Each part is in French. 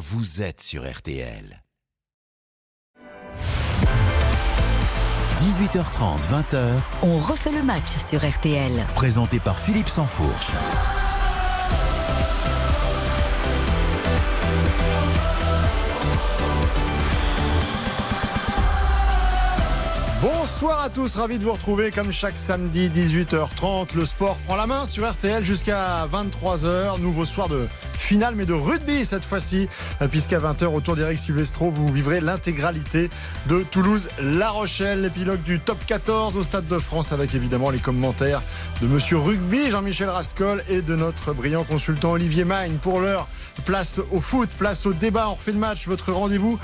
vous êtes sur RTL. 18h30, 20h. On refait le match sur RTL. Présenté par Philippe Sansfourche. Bonsoir à tous, ravi de vous retrouver comme chaque samedi 18h30. Le sport prend la main sur RTL jusqu'à 23h. Nouveau soir de finale, mais de rugby cette fois-ci, puisqu'à 20h, autour d'Eric Silvestro, vous vivrez l'intégralité de Toulouse-La Rochelle, l'épilogue du top 14 au Stade de France, avec évidemment les commentaires de Monsieur Rugby, Jean-Michel Rascol, et de notre brillant consultant Olivier Magne. Pour l'heure, place au foot, place au débat, on refait le match, votre rendez-vous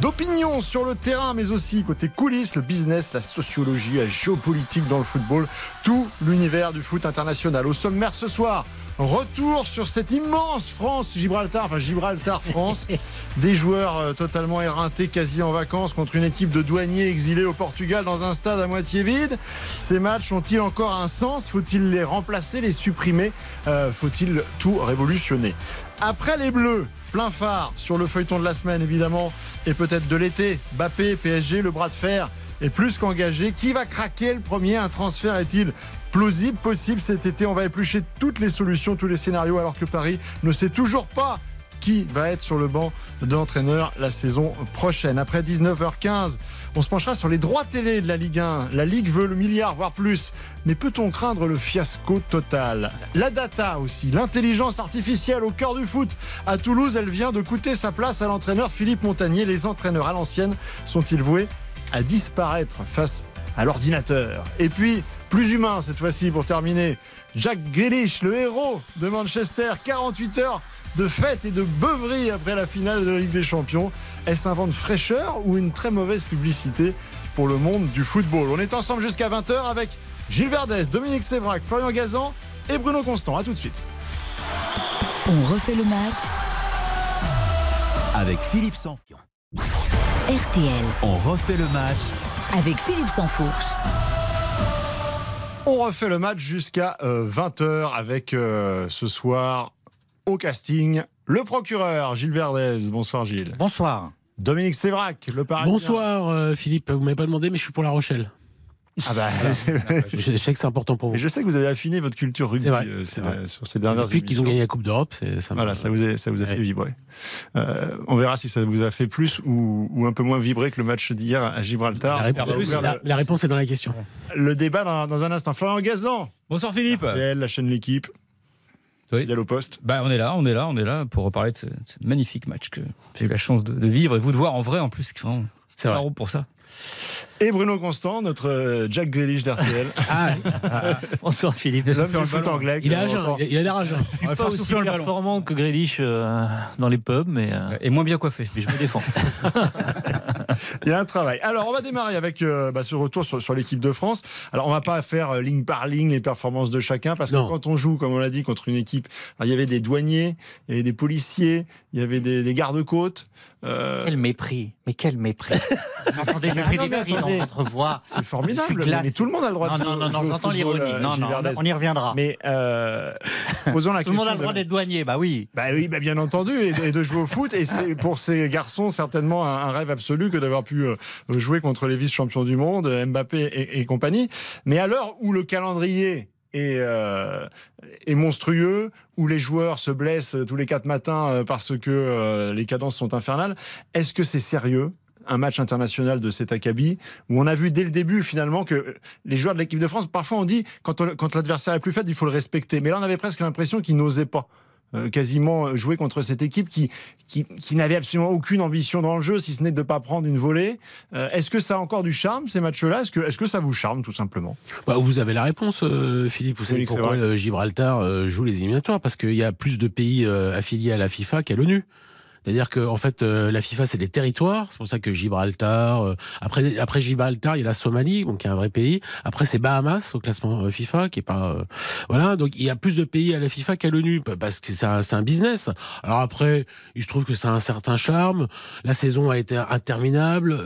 d'opinion sur le terrain, mais aussi côté coulisses, le business la sociologie, la géopolitique dans le football, tout l'univers du foot international. Au sommaire ce soir, retour sur cette immense France-Gibraltar, enfin Gibraltar-France, des joueurs euh, totalement éreintés, quasi en vacances, contre une équipe de douaniers exilés au Portugal dans un stade à moitié vide. Ces matchs ont-ils encore un sens? Faut-il les remplacer, les supprimer? Euh, Faut-il tout révolutionner? Après les Bleus, plein phare sur le feuilleton de la semaine évidemment et peut-être de l'été. Bappé, PSG, le bras de fer est plus qu'engagé. Qui va craquer le premier? Un transfert est-il plausible, possible cet été On va éplucher toutes les solutions, tous les scénarios, alors que Paris ne sait toujours pas qui va être sur le banc d'entraîneur la saison prochaine. Après 19h15, on se penchera sur les droits télé de la Ligue 1. La Ligue veut le milliard, voire plus. Mais peut-on craindre le fiasco total? La data aussi, l'intelligence artificielle au cœur du foot. À Toulouse, elle vient de coûter sa place à l'entraîneur Philippe Montagnier. Les entraîneurs à l'ancienne sont-ils voués à disparaître face à l'ordinateur. Et puis, plus humain cette fois-ci pour terminer, Jack Grealish, le héros de Manchester, 48 heures de fête et de beuverie après la finale de la Ligue des Champions. Est-ce un vent de fraîcheur ou une très mauvaise publicité pour le monde du football? On est ensemble jusqu'à 20h avec Gilles Verdès, Dominique Sévrac, Florian Gazan et Bruno Constant. A tout de suite. On refait le match avec Philippe Sanfion. RTL. On refait le match avec Philippe Sansfourche. On refait le match jusqu'à 20h euh, avec euh, ce soir au casting le procureur Gilles Verdez. Bonsoir Gilles. Bonsoir. Dominique Sévrac, le parisien. Bonsoir euh, Philippe, vous m'avez pas demandé mais je suis pour La Rochelle. Ah bah, je, sais que c'est important pour vous. je sais que vous avez affiné votre culture rugby vrai, euh, sur ces dernières Depuis qu'ils ont gagné la Coupe d'Europe, ça, voilà, ça vous a, ça vous a fait vibrer. Euh, on verra si ça vous a fait plus ou, ou un peu moins vibrer que le match d'hier à Gibraltar. La, réponse, la, la réponse est dans la question. Le débat dans, dans un instant. Florian Gazan. Bonsoir Philippe. RTL, la chaîne L'équipe. Oui. au poste. Bah, on est là, on est là, on est là pour reparler de ce, ce magnifique match que j'ai eu la chance de, de, vivre et vous de voir en vrai en plus. C'est vrai pour ça. Et Bruno Constant, notre euh, Jack Grealish d'RTL. ah, ah, bonsoir Philippe. L'homme du foot anglais. Il, a il a l'air agent. Il n'est pas aussi performant que Grealish euh, dans les pubs, mais euh, et moins bien coiffé. Mais je me défends. Il y a un travail. Alors, on va démarrer avec euh, bah, ce retour sur, sur l'équipe de France. Alors, on va pas faire euh, ligne par ligne les performances de chacun, parce que Non. quand on joue, comme on l'a dit, contre une équipe, il y avait des douaniers, il y avait des policiers, il y avait des, des gardes-côtes. Euh, Quel mépris, mais quel mépris. J'entends des mépris, des mépris dans votre voix. c'est formidable, mais, mais tout le monde a le droit Non, de non, jouer- non, non, j'entends l'ironie. euh, Non, non, on y reviendra. Mais euh, posons la Tout le monde a question le droit d'être douanier, bah oui. Bah oui, bah bien entendu, et, et de jouer au foot. Et c'est pour ces garçons certainement un, un rêve absolu que d'avoir pu euh, jouer contre les vice-champions du monde, Mbappé et, et compagnie. Mais à l'heure où le calendrier est, euh, monstrueux, où les joueurs se blessent tous les quatre matins euh, parce que euh, les cadences sont infernales, est-ce que c'est sérieux un match international de cet acabit où on a vu dès le début finalement que les joueurs de l'équipe de France, parfois on dit quand, quand l'adversaire est plus faible, il faut le respecter. Mais là on avait presque l'impression qu'ils n'osaient pas euh, quasiment jouer contre cette équipe qui, qui, qui n'avait absolument aucune ambition dans le jeu, si ce n'est de ne pas prendre une volée. Euh, est-ce que ça a encore du charme, ces matchs-là? Est-ce que, est que ça vous charme, tout simplement? Bah, vous avez la réponse, euh, Philippe. Vous savez pourquoi Gibraltar joue les éliminatoires Parce qu'il y a plus de pays affiliés à la FIFA qu'à l'ONU. C'est-à-dire que en fait, euh, la FIFA c'est des territoires. C'est pour ça que Gibraltar. euh, après, après Gibraltar, il y a la Somalie, donc qui est un vrai pays. Après, c'est Bahamas au classement euh, FIFA, qui est pas. voilà. Donc il y a plus de pays à la FIFA qu'à l'ONU parce que c'est un, business. Alors après, il se trouve que ça a un certain charme. La saison a été interminable.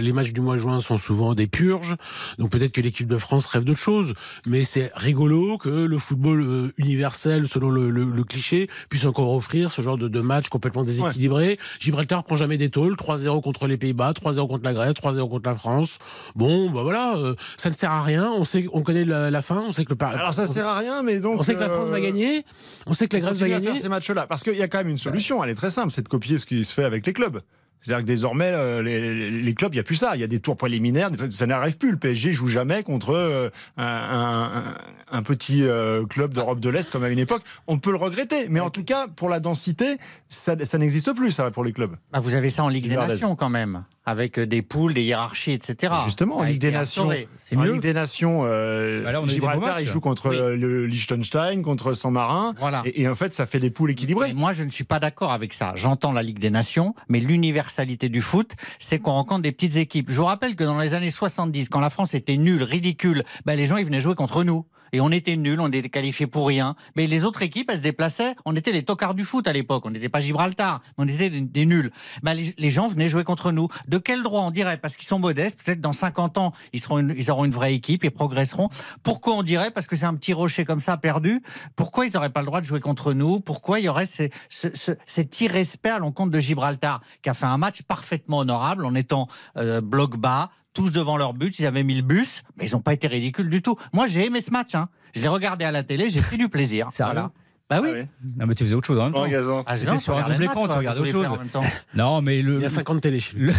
les matchs du mois de juin sont souvent des purges. Donc peut-être que l'équipe de France rêve d'autre chose. Mais c'est rigolo que le football universel, selon le cliché, puisse encore offrir ce genre de, de match complètement déséquilibré équilibré. Gibraltar prend jamais des tôles. 3-0 contre les Pays-Bas, 3-0 contre la Grèce, 3-0 contre la France. Bon, bah voilà, euh, ça ne sert à rien. On sait, on connaît la, la fin. On sait que le Par- Alors ça sert à rien, mais donc. on sait que la France euh, va gagner. On sait que la Grèce va à gagner. faire ces matchs-là. Parce qu'il y a quand même une solution, elle est très simple, c'est de copier ce qui se fait avec les clubs. C'est-à-dire que désormais, euh, les, clubs, il n'y a plus ça. Il y a des tours préliminaires, ça n'arrive plus. Le PSG joue jamais contre euh, un, un- un- un petit euh, club d'Europe de l'Est comme à une époque. On peut le regretter, mais en tout cas, pour la densité, ça, ça n'existe plus, ça, pour les clubs. Bah, vous avez ça en Ligue des Nations quand même, avec euh, des poules, des hiérarchies, etc. Justement, en a Ligue des Nations, en mieux. Ligue des Nations, euh, Bah là, Gibraltar, il joue contre Oui. euh, le Liechtenstein, contre San Marin. Voilà. Et, et en fait, ça fait des poules équilibrées. Moi, je ne suis pas d'accord avec ça. J'entends la Ligue des Nations, mais l'universalité du foot, c'est qu'on rencontre des petites équipes. Je vous rappelle que dans les années 70, quand la France était nulle, ridicule, ben les gens ils venaient jouer contre nous. Et on était nuls, on était qualifiés pour rien. Mais les autres équipes, elles se déplaçaient. On était les tocards du foot à l'époque. On n'était pas Gibraltar, on était des, nuls. Ben, les, gens venaient jouer contre nous. De quel droit on dirait? Parce qu'ils sont modestes. Peut-être dans 50 ans, ils, seront une- ils auront une vraie équipe et progresseront. Pourquoi on dirait? Parce que c'est un petit rocher comme ça perdu. Pourquoi ils n'auraient pas le droit de jouer contre nous? Pourquoi il y aurait ces- ce- ce- cet irrespect à l'encontre de Gibraltar, qui a fait un match parfaitement honorable en étant euh, bloc bas, tous devant leur but, ils avaient mis le bus, mais ils n'ont pas été ridicules du tout. Moi, j'ai aimé ce match. Hein. Je l'ai regardé à la télé, j'ai pris du plaisir. Sérieux? Bah oui. Ah oui. Non, mais tu faisais autre chose en même temps. Gazan. Ah, C'était non, sur un double écran, tu regardais autre en même temps. Non, mais le. Il y a 50 télé chez lui.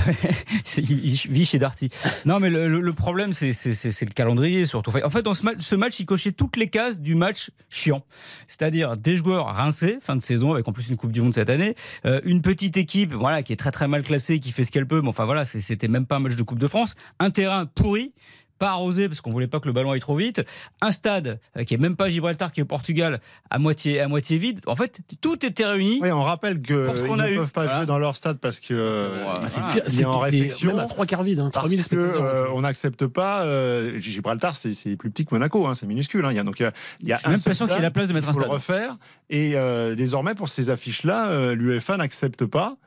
Il vit chez Darty. Non, mais le, le- le problème, c'est le calendrier surtout. En fait, dans ce match, ce match, il cochait toutes les cases du match chiant. C'est-à-dire des joueurs rincés, fin de saison, avec en plus une Coupe du Monde cette année. Euh, une petite équipe, voilà, qui est très très mal classée, qui fait ce qu'elle peut. Mais enfin, voilà, c'était même pas un match de Coupe de France. Un terrain pourri. Pas arrosé parce qu'on voulait pas que le ballon aille trop vite. Un stade euh, qui est même pas Gibraltar, qui est au Portugal, à moitié à moitié vide. En fait, tout était réuni. Oui, on rappelle qu'ils Pour ce qu'on ne a eu. peuvent pas Voilà. jouer dans leur stade parce que euh, Ah, Ah, il est c'est- en réflexion. Même à trois quarts vide, hein, 3000 parce que spectateurs. euh, on n'accepte pas. euh, Gibraltar, c'est c'est plus petit que Monaco, hein, c'est minuscule. hein. Il y a donc il y a, a un seul y stade, la place de mettre il un le stade. refaire. Et euh, désormais, pour ces affiches-là, euh, l'UEFA n'accepte pas.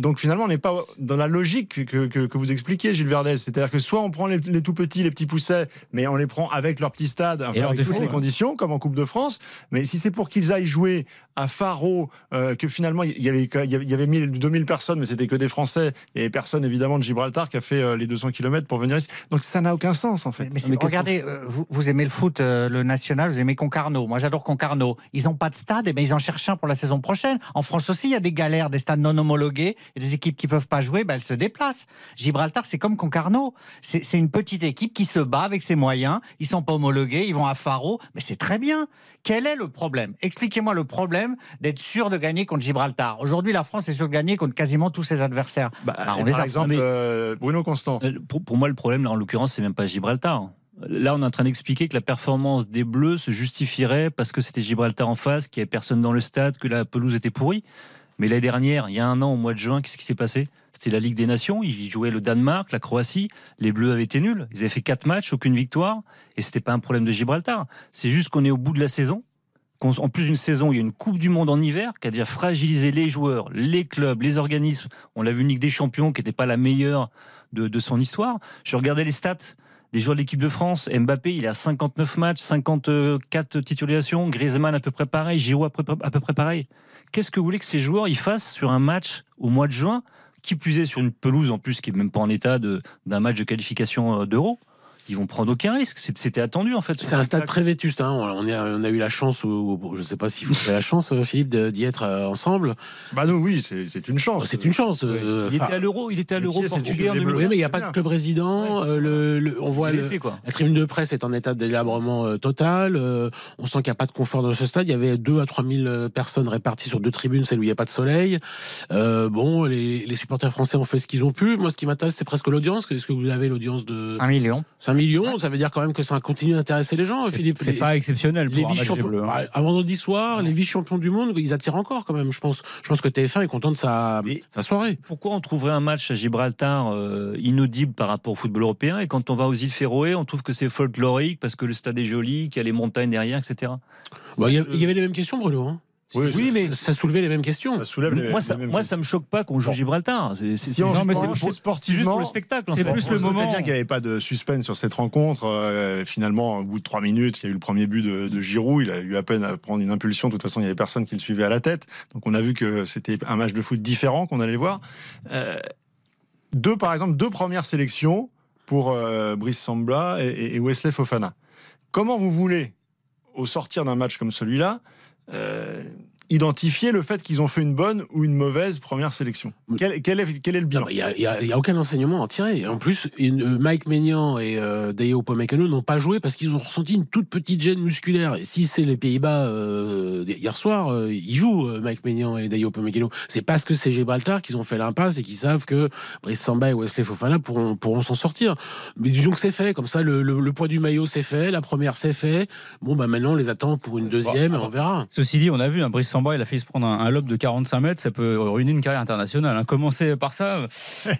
Donc finalement, on n'est pas dans la logique que, que, que vous expliquiez, Gilles Verdez. C'est-à-dire que soit on prend les, les tout petits, les petits poussets, mais on les prend avec leur petit stade, enfin, avec défaut, toutes les ouais. conditions, comme en Coupe de France. Mais si c'est pour qu'ils aillent jouer à Faro, euh, que finalement il y avait il y avait, il y avait 1000, 2000 personnes, mais c'était que des Français et personne évidemment de Gibraltar qui a fait euh, les 200 km pour venir ici. Donc ça n'a aucun sens en fait. Mais c'est- Mais regardez, euh, vous, vous aimez le foot, euh, le national, vous aimez Concarneau. Moi, j'adore Concarneau. Ils n'ont pas de stade, et ben ils en cherchent un pour la saison prochaine. En France aussi, il y a des galères, des stades non homologués, et des équipes qui peuvent pas jouer, ben elles se déplacent. Gibraltar, c'est comme Concarneau. C'est c'est une petite équipe qui se bat avec ses moyens. Ils sont pas homologués, ils vont à Faro, mais c'est très bien. Quel est le problème? Expliquez-moi le problème d'être sûr de gagner contre Gibraltar. Aujourd'hui, la France est sûre de gagner contre quasiment tous ses adversaires. Bah, Bah, on et les par a- exemple, mais- euh, Bruno Constant. Euh, Pour, pour moi, le problème, là, en l'occurrence, c'est même pas Gibraltar. Là, on est en train d'expliquer que la performance des Bleus se justifierait parce que c'était Gibraltar en face, qu'il n'y avait personne dans le stade, que la pelouse était pourrie. Mais l'année dernière, il y a un an, au mois de juin, qu'est-ce qui s'est passé? C'était la Ligue des Nations. Ils jouaient le Danemark, la Croatie. Les Bleus avaient été nuls. Ils avaient fait quatre matchs, aucune victoire. Et c'était pas un problème de Gibraltar. C'est juste qu'on est au bout de la saison. En plus d'une saison, il y a une Coupe du Monde en hiver qui a déjà fragilisé les joueurs, les clubs, les organismes. On l'a vu une Ligue des Champions qui n'était pas la meilleure de, de son histoire. Je regardais les stats des joueurs de l'équipe de France. Mbappé, il à 59 matchs, 54 titulations. Griezmann à peu près pareil. Giroud à peu près, pareil. Qu'est-ce que vous voulez que ces joueurs ils fassent sur un match au mois de juin, qui plus est sur une pelouse en plus qui est même pas en état d'un match de qualification euh, d'Euro? Ils vont prendre aucun risque. C'était attendu en fait. C'est un stade très vétuste. Hein. On, a, on a eu la chance, ou, ou- je ne sais pas si vous avez la chance, euh, Philippe, d'y être euh, ensemble. Bah nous, oui, c'est une chance. C'est une chance. euh, Il était à l'Euro, il était à l'Euro portugais en les Bleus. 2000. oui, mais il n'y a pas bien. de club résident. euh, le, le- on voit le- laissé, quoi. la tribune de presse est en état de délabrement euh, total. euh, on sent qu'il n'y a pas de confort dans ce stade. Il y avait 2 à 3 000 euh, personnes réparties sur deux tribunes, celle où il n'y a pas de soleil. Euh, bon, les, les supporters français ont fait ce qu'ils ont pu. Moi, ce qui m'intéresse, c'est presque l'audience. Est-ce que vous avez l'audience de 5 millions. 5 millions Ça veut dire quand même que ça continue d'intéresser les gens, Philippe. C'est Les- pas exceptionnel les pour des vice-champions, Bleus. hein. bah, vendredi soir, les vice-champions du monde, ils attirent encore quand même. Je pense, je pense que TF1 est content de sa, Mais- sa soirée. Pourquoi on trouverait un match à Gibraltar euh, inaudible par rapport au football européen? Et quand on va aux îles Féroé, on trouve que c'est folklorique parce que le stade est joli, qu'il y a les montagnes derrière, etc. Bah, Il y, a- il y avait les mêmes questions, Bruno. hein. Oui, Oui, mais- ça, soulevait les mêmes questions. Ça soulève les, moi, ça, les mêmes moi, questions. ça me choque pas qu'on joue Bon. Gibraltar. C'est c'est- Si juste pour le spectacle. c'est plus On le moment. bien qu'il n'y avait pas de suspense sur cette rencontre. Euh, finalement, au bout de trois minutes, il y a eu le premier but de, de Giroud. Il a eu à peine à prendre une impulsion. De toute façon, il n'y avait personne qui le suivait à la tête. Donc, on a vu que c'était un match de foot différent qu'on allait voir. Euh, deux, par exemple, deux premières sélections pour euh, Brice Sambla et, et Wesley Fofana. Comment vous voulez, au sortir d'un match comme celui-là, euh, identifier le fait qu'ils ont fait une bonne ou une mauvaise première sélection quel, quel est, quel est le bilan Il n'y a, y a- aucun enseignement à en tirer. En plus, une- euh, Mike Maignan et euh, Deo Upamecano n'ont pas joué parce qu'ils ont ressenti une toute petite gêne musculaire. Et si c'est les Pays-Bas euh, hier soir, euh, ils jouent euh, Mike Maignan et Deo Upamecano. C'est parce que c'est Gibraltar qu'ils ont fait l'impasse et qu'ils savent que Brice Samba et Wesley Fofana pourront, pourront s'en sortir. Mais disons que c'est fait. Comme ça, le, le- le poids du maillot c'est fait, la première c'est fait. Bon, bah maintenant on les attend pour une deuxième et on verra. Ceci dit, on a vu, un Brice Samba, il a failli se prendre un, un lob de 45 mètres, ça peut ruiner une carrière internationale. hein. Commencer par ça,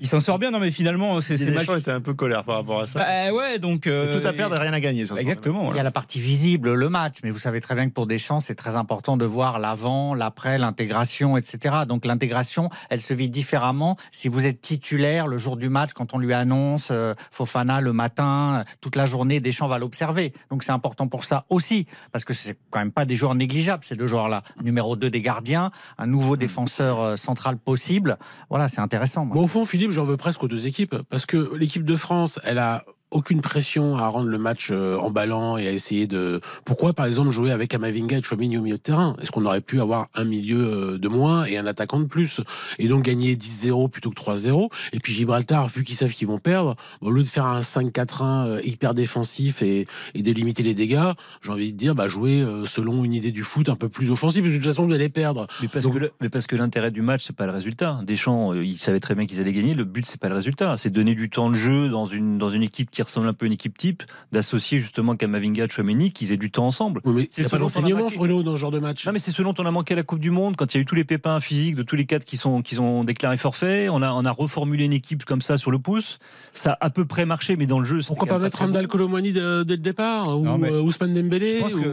il s'en sort bien. Non, mais finalement, c'est ces matchs. Était un peu colère par rapport à ça. Bah, ouais, donc. euh, tout à perdre et rien à gagner. Exactement. Il y a la partie visible, le match, mais vous savez très bien que pour Deschamps, c'est très important de voir l'avant, l'après, l'intégration, etc. Donc l'intégration, elle se vit différemment si vous êtes titulaire le jour du match, quand on lui annonce euh, Fofana le matin, toute la journée, Deschamps va l'observer. Donc c'est important pour ça aussi, parce que c'est quand même pas des joueurs négligeables, ces deux joueurs-là. Numéro 2 des gardiens, un nouveau défenseur euh, central possible. Voilà, c'est intéressant. moi. Bon, au fond, Philippe, j'en veux presque aux deux équipes. Parce que l'équipe de France, elle a aucune pression à rendre le match euh, emballant et à essayer de. Pourquoi, par exemple, jouer avec Amavinga et Chouamini au milieu de terrain? Est-ce qu'on aurait pu avoir un milieu euh, de moins et un attaquant de plus? Et donc gagner 10-0 plutôt que 3-0 Et puis Gibraltar, vu qu'ils savent qu'ils vont perdre, au lieu de faire un 5-4-1 euh, hyper défensif et, et de limiter les dégâts, j'ai envie de dire, bah, jouer selon une idée du foot un peu plus offensive. Parce que de toute façon, vous allez perdre. Mais parce, Donc- que le- mais parce que l'intérêt du match, c'est pas le résultat. Deschamps, euh, il savait très bien qu'ils allaient gagner. Le but, c'est pas le résultat. C'est donner du temps de jeu dans une, dans une équipe qui ressemble un peu à une équipe type, d'associer justement Kamavinga, Chouameni, qu'ils aient du temps ensemble. Oui, mais C'est pas ce dont on a d'enseignement, manqué. Bruno, dans ce genre de match. Non, mais c'est ce dont on a manqué à la Coupe du Monde, quand il y a eu tous les pépins physiques de tous les quatre qui, sont, qui ont déclaré forfait. On a, on a reformulé une équipe comme ça sur le pouce. Ça a à peu près marché, mais dans le jeu, Pourquoi pas même mettre Randall bon. Colomwani dès, dès le départ Ou Non, euh, Ousmane Dembélé Je pense ou- que,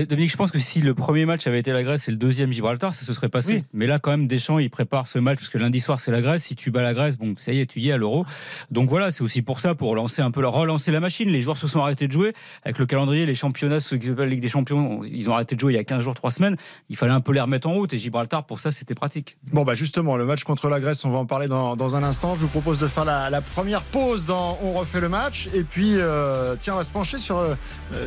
euh, Dominique, je pense que si le premier match avait été la Grèce et le deuxième Gibraltar, ça se serait passé. Oui. Mais là, quand même, Deschamps, il prépare ce match parce que lundi soir, c'est la Grèce. Si tu bats la Grèce, bon, ça y est, tu y es à l'Euro. Donc voilà, c'est aussi pour ça, pour relancer un peu, relancer la machine. Les joueurs se sont arrêtés de jouer avec le calendrier, les championnats, ceux qui s'appellent Ligue des Champions, ils ont arrêté de jouer il y a 15 jours, 3 semaines. Il fallait un peu les remettre en route et Gibraltar, pour ça, c'était pratique. Bon, bah justement, le match contre la Grèce, on va en parler dans, dans un instant. Je vous propose de faire la, la première pause dans On refait le match. Et puis, euh, tiens, on va se pencher sur euh,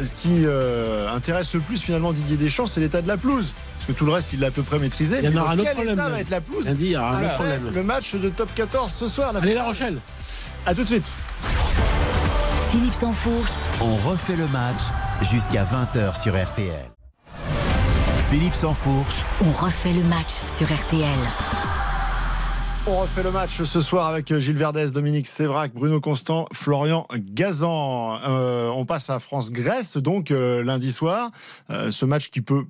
ce qui euh, intéresse le plus finalement Didier Deschamps, c'est l'état de la pelouse. Parce que tout le reste, il l'a à peu près maîtrisé. Il y en aura un autre problème, va être la pelouse Lundi, il y aura un problème. le match de top 14 ce soir la Allez, La Rochelle À tout de suite. Philippe Sansfourche, On refait le match jusqu'à 20h sur RTL. Philippe Sansfourche, on refait le match sur RTL. On refait le match ce soir avec Gilles Verdez, Dominique Sévrac, Bruno Constant, Florian Gazan. Euh, on passe à France-Grèce, donc euh, lundi soir. Euh, ce match qui peut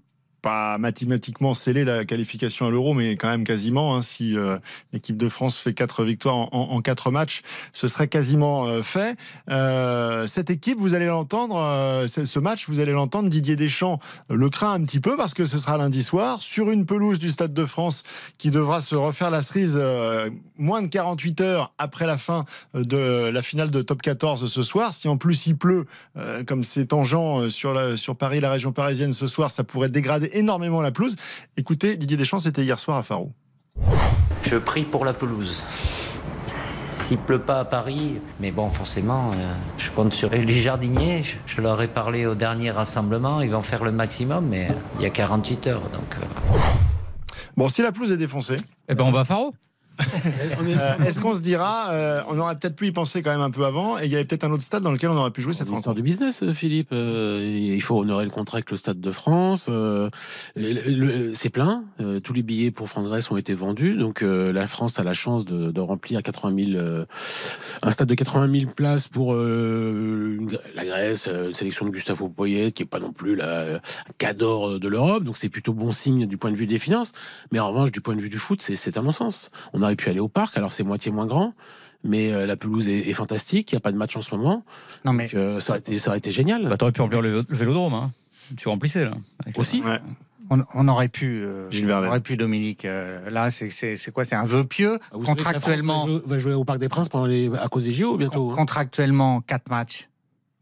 mathématiquement sceller la qualification à l'Euro, mais quand même quasiment. hein, si euh, l'équipe de France fait quatre victoires en, en- quatre matchs, ce serait quasiment euh, fait. Euh, cette équipe, vous allez l'entendre, ce match, vous allez l'entendre, Didier Deschamps le craint un petit peu parce que ce sera lundi soir sur une pelouse du Stade de France qui devra se refaire la cerise moins de 48 heures après la fin de la finale de top 14 ce soir. Si en plus il pleut, comme c'est tangent sur, la, sur Paris, la région parisienne ce soir, ça pourrait dégrader énormément la pelouse. Écoutez, Didier Deschamps, c'était hier soir à Faro. Je prie pour la pelouse. S'il pleut pas à Paris, mais bon, forcément, euh, je compte sur les jardiniers. Je, je leur ai parlé au dernier rassemblement. Ils vont faire le maximum, mais euh, il y a 48 heures. Donc, euh, Bon, si la pelouse est défoncée, Eh ben, on va à Faro. euh, est-ce qu'on se dira, euh, on aurait peut-être pu y penser quand même un peu avant, et il y avait peut-être un autre stade dans lequel on aurait pu jouer cette rencontre. du business, euh, Philippe. Euh, il faut honorer le contrat avec le Stade de France. Euh, c'est plein. Euh, tous les billets pour France-Grèce ont été vendus. Donc euh, la France a la chance de, de remplir 80 000, euh, un stade de 80 000 places pour euh, la Grèce, euh, une sélection de Gustavo Poyet, qui est pas non plus la cadre de l'Europe. Donc c'est plutôt bon signe du point de vue des finances. Mais en revanche, du point de vue du foot, c'est- un non-sens. On aurait pu aller au parc. Alors c'est moitié moins grand. Mais euh, la pelouse est, est fantastique, il n'y a pas de match en ce moment. Non, mais Donc, euh, ça, aurait été, ça aurait été génial. Bah, t'aurais pu remplir le, le vélodrome. Hein. Tu remplissais, là. Aussi Ouais. On, on aurait pu, euh, on aurait pu Dominique. euh, là, c'est- c'est c'est quoi? C'est un vœu pieux. Ah, Vous savez que la France Contractuellement, va jouer, va jouer au Parc des Princes pendant les, à cause des JO bientôt. hein. contractuellement, quatre matchs.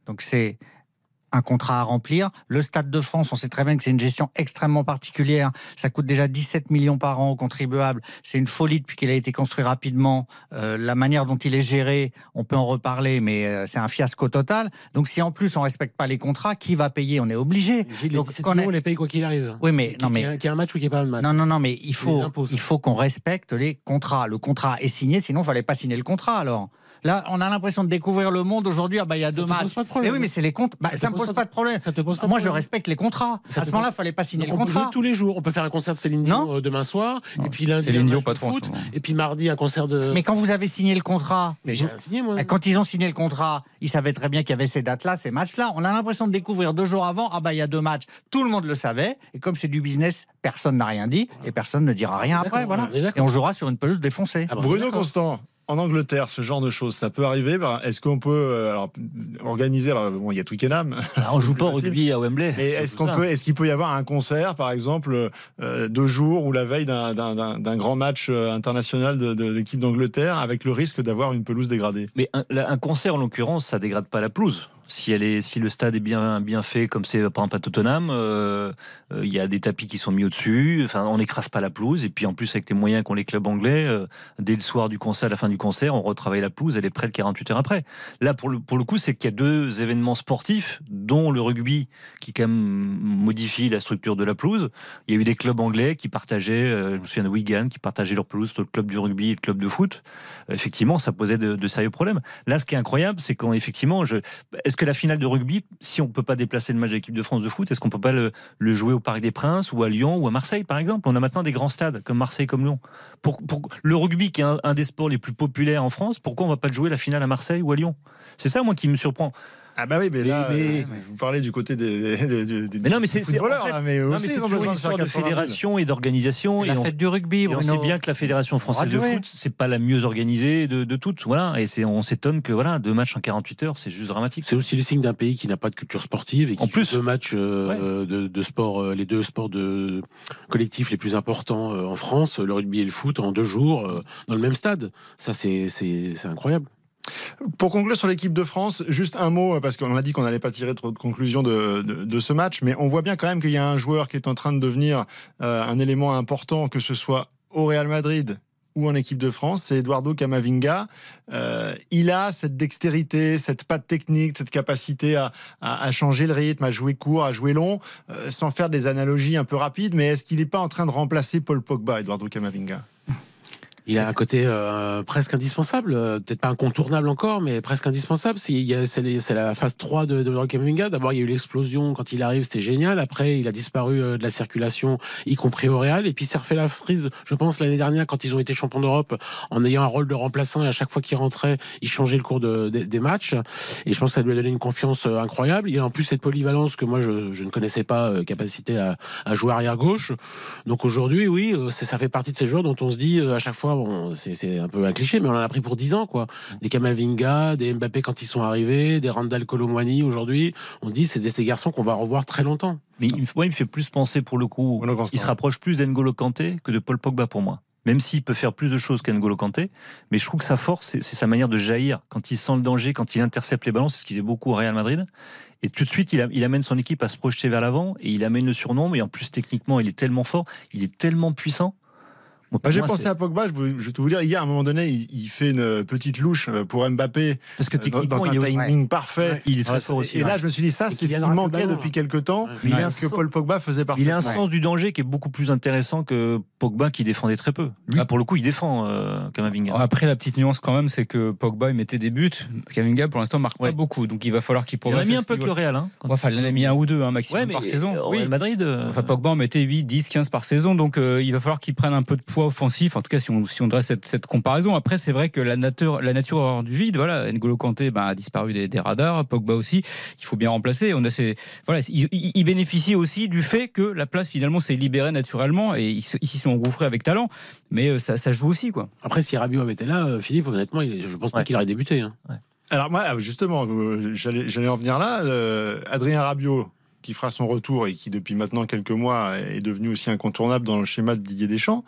Donc c'est un contrat à remplir. Le Stade de France, on sait très bien que c'est une gestion extrêmement particulière. Ça coûte déjà 17 millions par an aux contribuables. C'est une folie depuis qu'il a été construit rapidement. Euh, la manière dont il est géré, on peut en reparler, mais euh, c'est un fiasco total. Donc si en plus on respecte pas les contrats, qui va payer? On est obligé. Donc, 17 qu'on millions, ait- on les paye quoi qu'il arrive. Oui, mais non, mais qu'il y ait un match ou qu'il n'y ait pas un match? non, non, non, mais il faut, impôts, il faut qu'on respecte les contrats. Le contrat est signé, sinon il fallait pas signer le contrat. Alors là, on a l'impression de découvrir le monde aujourd'hui. Ah bah il y a Ça deux matchs. pas de problème. Eh oui, mais c'est les comptes. Bah, Ça ça me pose pose pas pas de problème. Ça te pose pas de Moi, je problème. respecte les contrats. Ça à ce moment-là, pose- fallait pas signer le on peut jouer contrat. tous les jours. On peut faire un concert de Céline Dion Non. euh, demain soir, Non. et puis lundi Céline Dion, match pas de trop foot, et puis mardi un concert de. Mais quand vous avez signé le contrat, Mais j'ai rien signé moi. quand ils ont signé le contrat, ils savaient très bien qu'il y avait ces dates-là, ces matchs-là. On a l'impression de découvrir deux jours avant. Ah bah il y a deux matchs. Tout le monde le savait. Et comme c'est du business, personne n'a rien dit et personne ne dira rien après. Voilà. Et on jouera sur une pelouse défoncée. Ah bah, Bruno. Constant, en Angleterre, ce genre de choses, ça peut arriver. Ben, Est-ce qu'on peut euh, alors, organiser alors, bon, il y a Twickenham. Ah, on joue pas au rugby à Wembley. Mais est-ce qu'on peut, est-ce qu'il peut y avoir un concert, par exemple, euh, deux jours ou la veille d'un, d'un- d'un- d'un grand match euh, international de, de l'équipe d'Angleterre, avec le risque d'avoir une pelouse dégradée? Mais un, là, un concert, en l'occurrence, ça dégrade pas la pelouse. Si, elle est, si le stade est bien, bien fait, comme c'est par exemple à Tottenham, euh, euh, il y a des tapis qui sont mis au-dessus. Enfin, on n'écrase pas la pelouse. Et puis en plus, avec les moyens qu'ont les clubs anglais, euh, dès le soir du concert, à la fin du concert, on retravaille la pelouse. Elle est prête 48 heures après. Là, pour le, pour le coup, c'est qu'il y a deux événements sportifs, dont le rugby, qui quand même modifie la structure de la pelouse. Il y a eu des clubs anglais qui partageaient, je me souviens de Wigan, qui partageaient leur pelouse le club du rugby et le club de foot. Effectivement, ça posait de, sérieux problèmes. Là, ce qui est incroyable, c'est quand effectivement, je, est-ce que la finale de rugby, si on peut pas déplacer le match de l'équipe de France de foot, est-ce qu'on peut pas le, jouer au Parc des Princes ou à Lyon ou à Marseille, par exemple? On a maintenant des grands stades comme Marseille, comme Lyon. Pour, le rugby, qui est un, un des sports les plus populaires en France, pourquoi on va pas jouer la finale à Marseille ou à Lyon? C'est ça, moi, qui me surprend. Ah bah oui, mais, là, mais- euh, vous parlez du côté des, des, des- des Mais non, mais c'est- c'est- footballeurs, en fait- là, mais Non, aussi, mais c'est toujours une de faire histoire de 80 000. fédération et d'organisation. Et la on, fête du rugby, et on sait bien que la fédération française de foot, c'est pas la mieux organisée de, de toutes. Voilà. Et c'est, on s'étonne que voilà, deux matchs en 48 heures, c'est juste dramatique. C'est aussi le signe d'un pays qui n'a pas de culture sportive et qui En plus. deux matchs euh, de, de sport, euh, les deux sports de collectifs les plus importants euh, en France, le rugby et le foot, en deux jours euh, dans le même stade. Ça, c'est c'est c'est incroyable. Pour conclure sur l'équipe de France, juste un mot, parce qu'on a dit qu'on n'allait pas tirer trop de conclusions de, ce match, mais on voit bien quand même qu'il y a un joueur qui est en train de devenir euh, un élément important, que ce soit au Real Madrid ou en équipe de France, c'est Eduardo Camavinga. Euh, il a cette dextérité, cette patte technique, cette capacité à changer le rythme, à jouer court, à jouer long, euh, sans faire des analogies un peu rapides. Mais est-ce qu'il n'est pas en train de remplacer Paul Pogba, Eduardo Camavinga? Il a un côté euh, presque indispensable, euh, peut-être pas incontournable encore, mais presque indispensable. C'est la phase 3 de, de Camavinga. D'abord, il y a eu l'explosion quand il arrive, c'était génial. Après, il a disparu euh, de la circulation, y compris au Real. Et puis, s'est refait la frise, je pense, l'année dernière, quand ils ont été champions d'Europe, en ayant un rôle de remplaçant. Et à chaque fois qu'il rentrait, il changeait le cours de- des- matchs. Et je pense que ça lui a donné une confiance euh, incroyable. Il a en plus cette polyvalence que moi, je, je ne connaissais pas, euh, capacité à, à jouer arrière gauche. Donc aujourd'hui, oui, ça fait partie de ces joueurs dont on se dit euh, à chaque fois, bon, c'est un peu un cliché, mais on en a pris pour 10 ans, quoi. Des Kamavinga, des Mbappé quand ils sont arrivés, des Randall Colomwani aujourd'hui. On dit, c'est des ces garçons qu'on va revoir très longtemps. Mais il, me- ouais, il me fait plus penser pour le coup. Il se rapproche plus d'Engolo Kanté que de Paul Pogba pour moi. Même s'il peut faire plus de choses qu'Engolo Kanté, mais je trouve que sa force, c'est c'est sa manière de jaillir. Quand il sent le danger, quand il intercepte les ballons, c'est ce qu'il fait beaucoup au Real Madrid. Et tout de suite, il, a- il amène son équipe à se projeter vers l'avant et il amène le surnom. Et en plus, techniquement, il est tellement fort, il est tellement puissant. Bah, J'ai moi, pensé c'est- à Pogba, je, vous- je vais tout vous dire, hier à un moment donné, il, il fait une petite louche euh, pour Mbappé parce que euh, techniquement, dans un il est timing parfait. Ouais. il est très fort et- aussi. et là, ouais. je me suis dit, ça, c'est ce qui manquait depuis quelques temps, Ouais. Il a que un sens- Paul Pogba faisait partie. Il a un sens du danger qui est beaucoup plus intéressant que Pogba qui défendait très peu. Lui, pour le coup, il défend euh, Kamavinga. Après, la petite nuance quand même, c'est que Pogba il mettait des buts. Kavinga, pour l'instant, marque Ouais. pas beaucoup. Donc il va falloir qu'il Il en a progresse. mis un peu que le. Real. Hein, Ouais, Enfin, il en a mis un ou deux, un maximum Ouais, mais par saison. Oui. Madrid. euh, Enfin, Pogba en mettait 8, 10, 15 par saison, donc euh, il va falloir qu'il prenne un peu de poids offensif, en tout cas si on, si on dresse cette, cette comparaison. Après, c'est vrai que la nature, la nature hors du vide, voilà, N'Golo Kanté ben, a disparu des, des radars, Pogba aussi, il faut bien remplacer. On a ces, voilà, il, il- il bénéficie aussi du fait que la place finalement s'est libérée naturellement et ils ils s'y sont engouffrés avec talent, mais euh, ça, ça joue aussi. quoi. Après, si Rabiot avait été là, euh, Philippe, honnêtement, il, je pense pas Ouais. qu'il aurait débuté. hein. Alors moi, justement, euh, j'allais j'allais en venir là. euh, Adrien Rabiot, qui fera son retour et qui depuis maintenant quelques mois est devenu aussi incontournable dans le schéma de Didier Deschamps.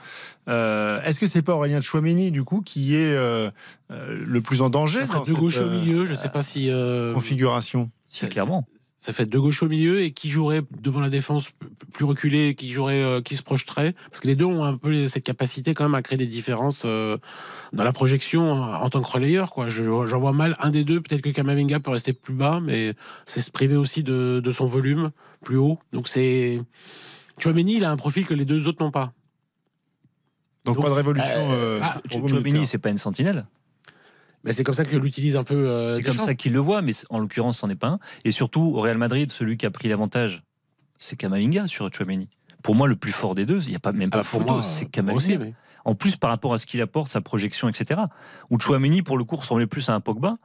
Euh, Est-ce que c'est pas Aurélien Chouameni du coup qui est euh, euh, le plus en danger dans cette, gauches au milieu, je sais pas si. euh, configuration? Si, clairement. Ça fait deux gauches au milieu et qui jouerait devant la défense plus reculée, qui jouerait, euh, qui se projeterait, parce que les deux ont un peu cette capacité quand même à créer des différences euh, dans la projection en, en tant que relayeur. Quoi, Je- j'en vois mal un des deux. Peut-être que Kamavinga peut rester plus bas, mais c'est se priver aussi de, de son volume plus haut. Donc c'est, Chouameni, il a un profil que les deux autres n'ont pas. Donc, Donc, pas de révolution. euh, ah, c'est pas une sentinelle. Mais c'est comme ça que l'utilise un peu. euh, C'est comme ça qu'il le voit, mais en l'occurrence, c'en est pas un. Et surtout, au Real Madrid, celui qui a pris l'avantage, c'est Kamavinga sur Chouameni. Pour moi, le plus fort des deux, il n'y a pas même pas Ah, pour photo, moi, c'est pour moi Kamavinga. aussi. mais- En plus, par rapport à ce qu'il apporte, sa projection, etc. Où Chouameni, pour le coup, ressemblait plus à un Pogba.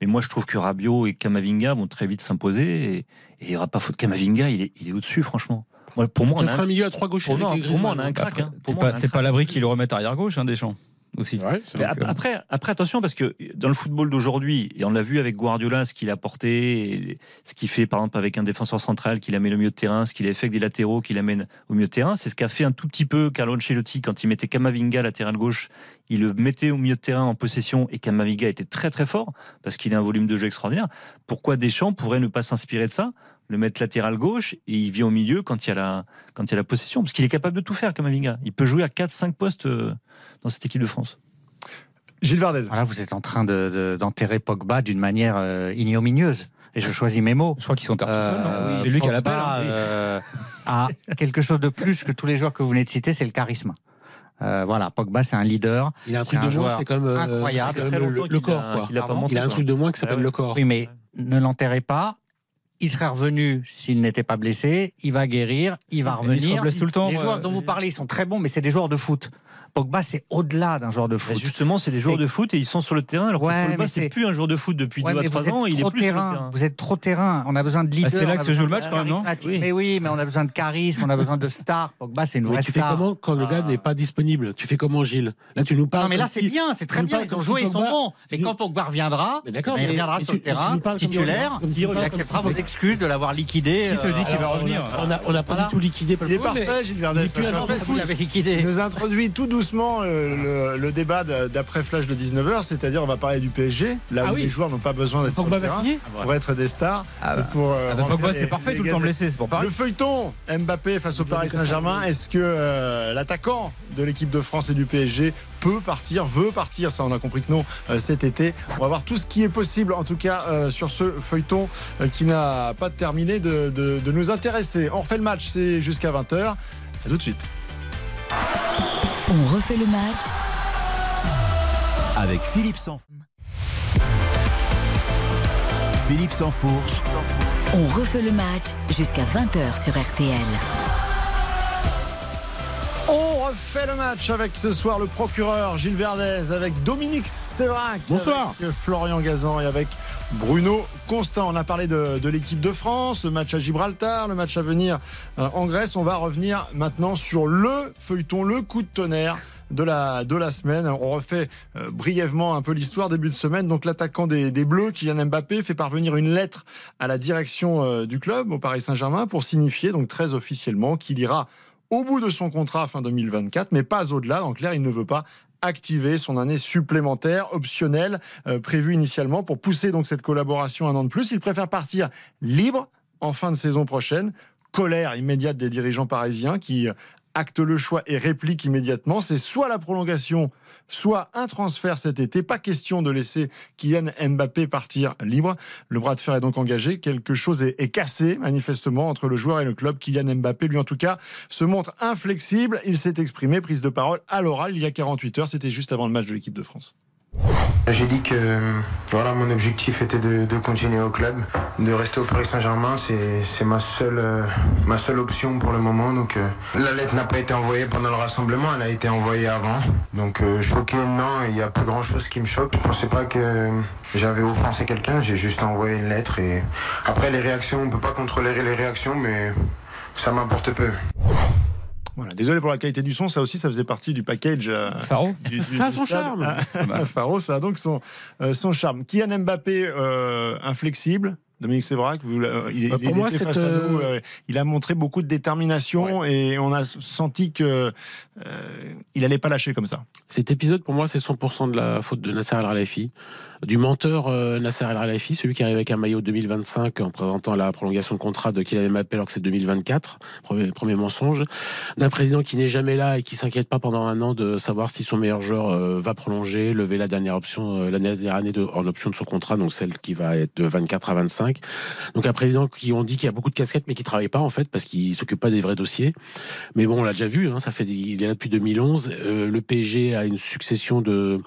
Mais moi, je trouve que Rabiot et Kamavinga vont très vite s'imposer. Et et il n'y aura pas faute. Kamavinga, il est, il est au-dessus, franchement. Moi, pour moi, on a fera un- milieu à trois gauches pour, moi, les pour moi, on a un crack. hein. T'es pas, pas à l'abri qu'il le remette arrière gauche, hein, Deschamps aussi. Vrai après, après, attention, parce que dans le football d'aujourd'hui, et on l'a vu avec Guardiola, ce qu'il a apporté, et ce qu'il fait par exemple avec un défenseur central qu'il amène au milieu de terrain, ce qu'il a fait avec des latéraux qu'il amène au milieu de terrain, c'est ce qu'a fait un tout petit peu Carlo Ancelotti quand il mettait Kamavinga latéral gauche, il le mettait au milieu de terrain en possession et Kamavinga était très très fort parce qu'il a un volume de jeu extraordinaire. Pourquoi Deschamps pourrait ne pas s'inspirer de ça? Le mettre latéral gauche et il vient au milieu quand il y a la, quand il y a la possession. Parce qu'il est capable de tout faire, Kamavinga. Il peut jouer à 4-5 postes euh, dans cette équipe de France. Gilles Verdez. Voilà, vous êtes en train de- de- d'enterrer Pogba d'une manière euh, ignominieuse. Et je choisis mes mots. Je crois qu'ils sont. Euh, C'est lui qui a Pogba, l'appel. hein. euh, a quelque chose de plus que tous les joueurs que vous venez de citer, c'est le charisme. Euh, voilà, Pogba, c'est un leader. Il a un truc un de moins, c'est comme, incroyable. quand même le, longtemps le corps. a- Quoi. a Il a un quoi. truc de moins qui s'appelle Ah ouais. le corps. Oui, mais ne l'enterrez pas. Il serait revenu s'il n'était pas blessé. Il va guérir. Il va Mais il se revenir. reblesse tout le temps, Les joueurs dont vous parlez, ils sont très bons, mais c'est des joueurs de foot. Pogba, c'est au-delà d'un joueur de Bah, foot. justement, c'est des joueurs de foot et ils sont sur le terrain. Alors Ouais, que Pogba, mais c'est plus un joueur de foot depuis Ouais, 2 à mais vous 3 êtes ans. Il est plus sur le terrain. terrain. Vous êtes trop terrain. On a besoin de leader. Ah, c'est là que se joue le match, quand même, non. Oui. Mais oui, mais on a besoin de charisme, on a besoin de star. Pogba, c'est une Mais vraie tu fais star. comment quand le gars Ah. n'est pas disponible? Tu fais comment, Gilles? Là, tu nous parles. Non, mais là, c'est bien, c'est très bien. Ils ont joué, ils sont bons. Mais quand Pogba reviendra, il reviendra sur le terrain, titulaire. Il acceptera vos excuses de l'avoir liquidé. Qui te dit qu'il va euh, revenir On a, on a pas du tout liquidé Il est parfait, Gilles Verdez. il nous introduit tout doucement euh, le, le débat d'après Flash de 19h, c'est-à-dire on va parler du PSG, là Ah où oui. les joueurs n'ont pas besoin d'être sur le va terrain pour être des stars. Ah bah. pour, euh, Ah bah, Pogba, c'est parfait tout le temps blessé, c'est pour Paris. Le feuilleton Mbappé face au Paris Saint-Germain, est-ce que euh, l'attaquant de l'équipe de France et du PSG peut partir, veut partir Ça, on a compris que non euh, cet été. On va voir tout ce qui est possible, en tout cas, euh, sur ce feuilleton euh, qui n'a pas terminé de, de- de nous intéresser. On refait le match, c'est jusqu'à 20h. À tout de suite. On refait le match avec Philippe Sansfourche. Philippe Sansfourche, On refait le match jusqu'à 20h sur RTL. On refait le match avec ce soir le procureur Gilles Verdez, avec Dominique Sévrac, Bonsoir. avec Florian Gazan et avec Bruno Constant. On a parlé de, l'équipe de France, le match à Gibraltar, le match à venir euh, en Grèce. On va revenir maintenant sur le feuilleton, le coup de tonnerre. De la, de la semaine. On refait euh, brièvement un peu l'histoire début de semaine. Donc l'attaquant des, des Bleus, Kylian Mbappé, fait parvenir une lettre à la direction euh, du club, au Paris Saint-Germain, pour signifier donc très officiellement qu'il ira au bout de son contrat fin 2024, mais pas au-delà. En clair, il ne veut pas activer son année supplémentaire optionnelle euh, prévue initialement pour pousser donc cette collaboration un an de plus. Il préfère partir libre en fin de saison prochaine. Colère immédiate des dirigeants parisiens qui euh, actent le choix et répliquent immédiatement. C'est soit la prolongation, soit un transfert cet été. Pas question de laisser Kylian Mbappé partir libre. Le bras de fer est donc engagé. Quelque chose est, cassé, manifestement, entre le joueur et le club. Kylian Mbappé, lui en tout cas, se montre inflexible. Il s'est exprimé, prise de parole à l'oral il y a 48 heures. C'était juste avant le match de l'équipe de France. J'ai dit que voilà, mon objectif était de, continuer au club, de rester au Paris Saint-Germain. C'est, ma, seule, euh, ma seule option pour le moment. Donc, euh, la lettre n'a pas été envoyée pendant le rassemblement, elle a été envoyée avant. Donc euh, choqué, non, il n'y a plus grand-chose qui me choque. Je pensais pas que j'avais offensé quelqu'un, j'ai juste envoyé une lettre. Et après, les réactions, on ne peut pas contrôler les réactions, mais ça m'importe peu. Voilà, désolé pour la qualité du son, ça aussi, ça faisait partie du package. euh, Faro du- du- Ça a son charme. Ah, Faro, ça a donc son, euh, son charme. Kylian Mbappé, euh, inflexible, Dominique Sévrac vous, euh, il, Bah, il moi, était cette, face à nous, euh, euh, il a montré beaucoup de détermination et on a senti que euh, il allait pas lâcher comme ça. Cet épisode, pour moi, c'est 100% de la faute de Nasser El Khelaifi, du menteur euh, Nasser El Khelaifi, celui qui arrive avec un maillot 2025 en présentant la prolongation de contrat de Kylian Mbappé alors que c'est 2024, premier, premier mensonge, d'un président qui n'est jamais là et qui s'inquiète pas pendant un an de savoir si son meilleur joueur euh, va prolonger, lever la dernière option, euh, la dernière année de, en option de son contrat, donc celle qui va être de 24 à 25. Donc un président qui dit qu'il a beaucoup de casquettes mais qui travaille pas en fait parce qu'il s'occupe pas des vrais dossiers. Mais bon, on l'a déjà vu, hein, ça fait il est là depuis 2011. Euh, le PSG a une succession de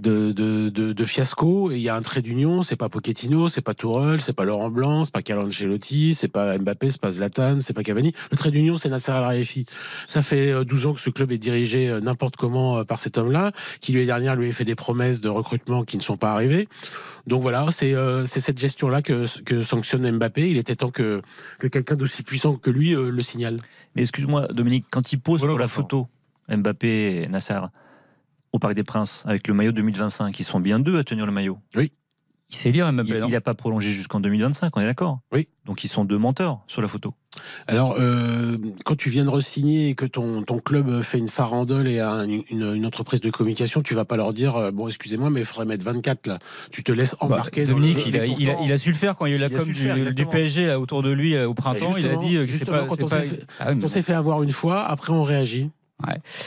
de, de, de, de fiascos et il y a un trait d'union c'est pas Pochettino c'est pas Tourelle c'est pas Laurent Blanc c'est pas Carlo Ancelotti c'est pas Mbappé c'est pas Zlatan c'est pas Cavani. Le trait d'union c'est Nasser Al Khelaifi ça fait euh, 12 ans que ce club est dirigé euh, n'importe comment euh, par cet homme-là qui l'année dernière lui a fait des promesses de recrutement qui ne sont pas arrivées. Donc voilà c'est euh, c'est cette gestion là que, que sanctionne Mbappé. Il était temps que, que quelqu'un d'aussi puissant que lui euh, le signale. Mais excuse-moi, Dominique, quand il pose Voilà, pour la photo Mbappé et Nasser au Parc des Princes avec le maillot 2025, ils sont bien deux à tenir le maillot. Il sait lire Mbappé. non Il n'a pas prolongé jusqu'en 2025, on est d'accord Oui. Donc ils sont deux menteurs sur la photo. Alors, euh, quand tu viens de re-signer et que ton, ton club fait une farandole et a un- une, une entreprise de communication, tu vas pas leur dire euh, bon, excusez-moi, mais il faudrait mettre 24 là. Tu te laisses Bah, embarquer. dans Dominique, le- il a, il, a, pourtant- il a su le faire quand il y a eu la com du. PSG là, autour de lui euh, au printemps. il a dit que c'est justement, pas. quand on pas- s'est fait- Ah oui, mais s'est fait avoir une fois, après on réagit.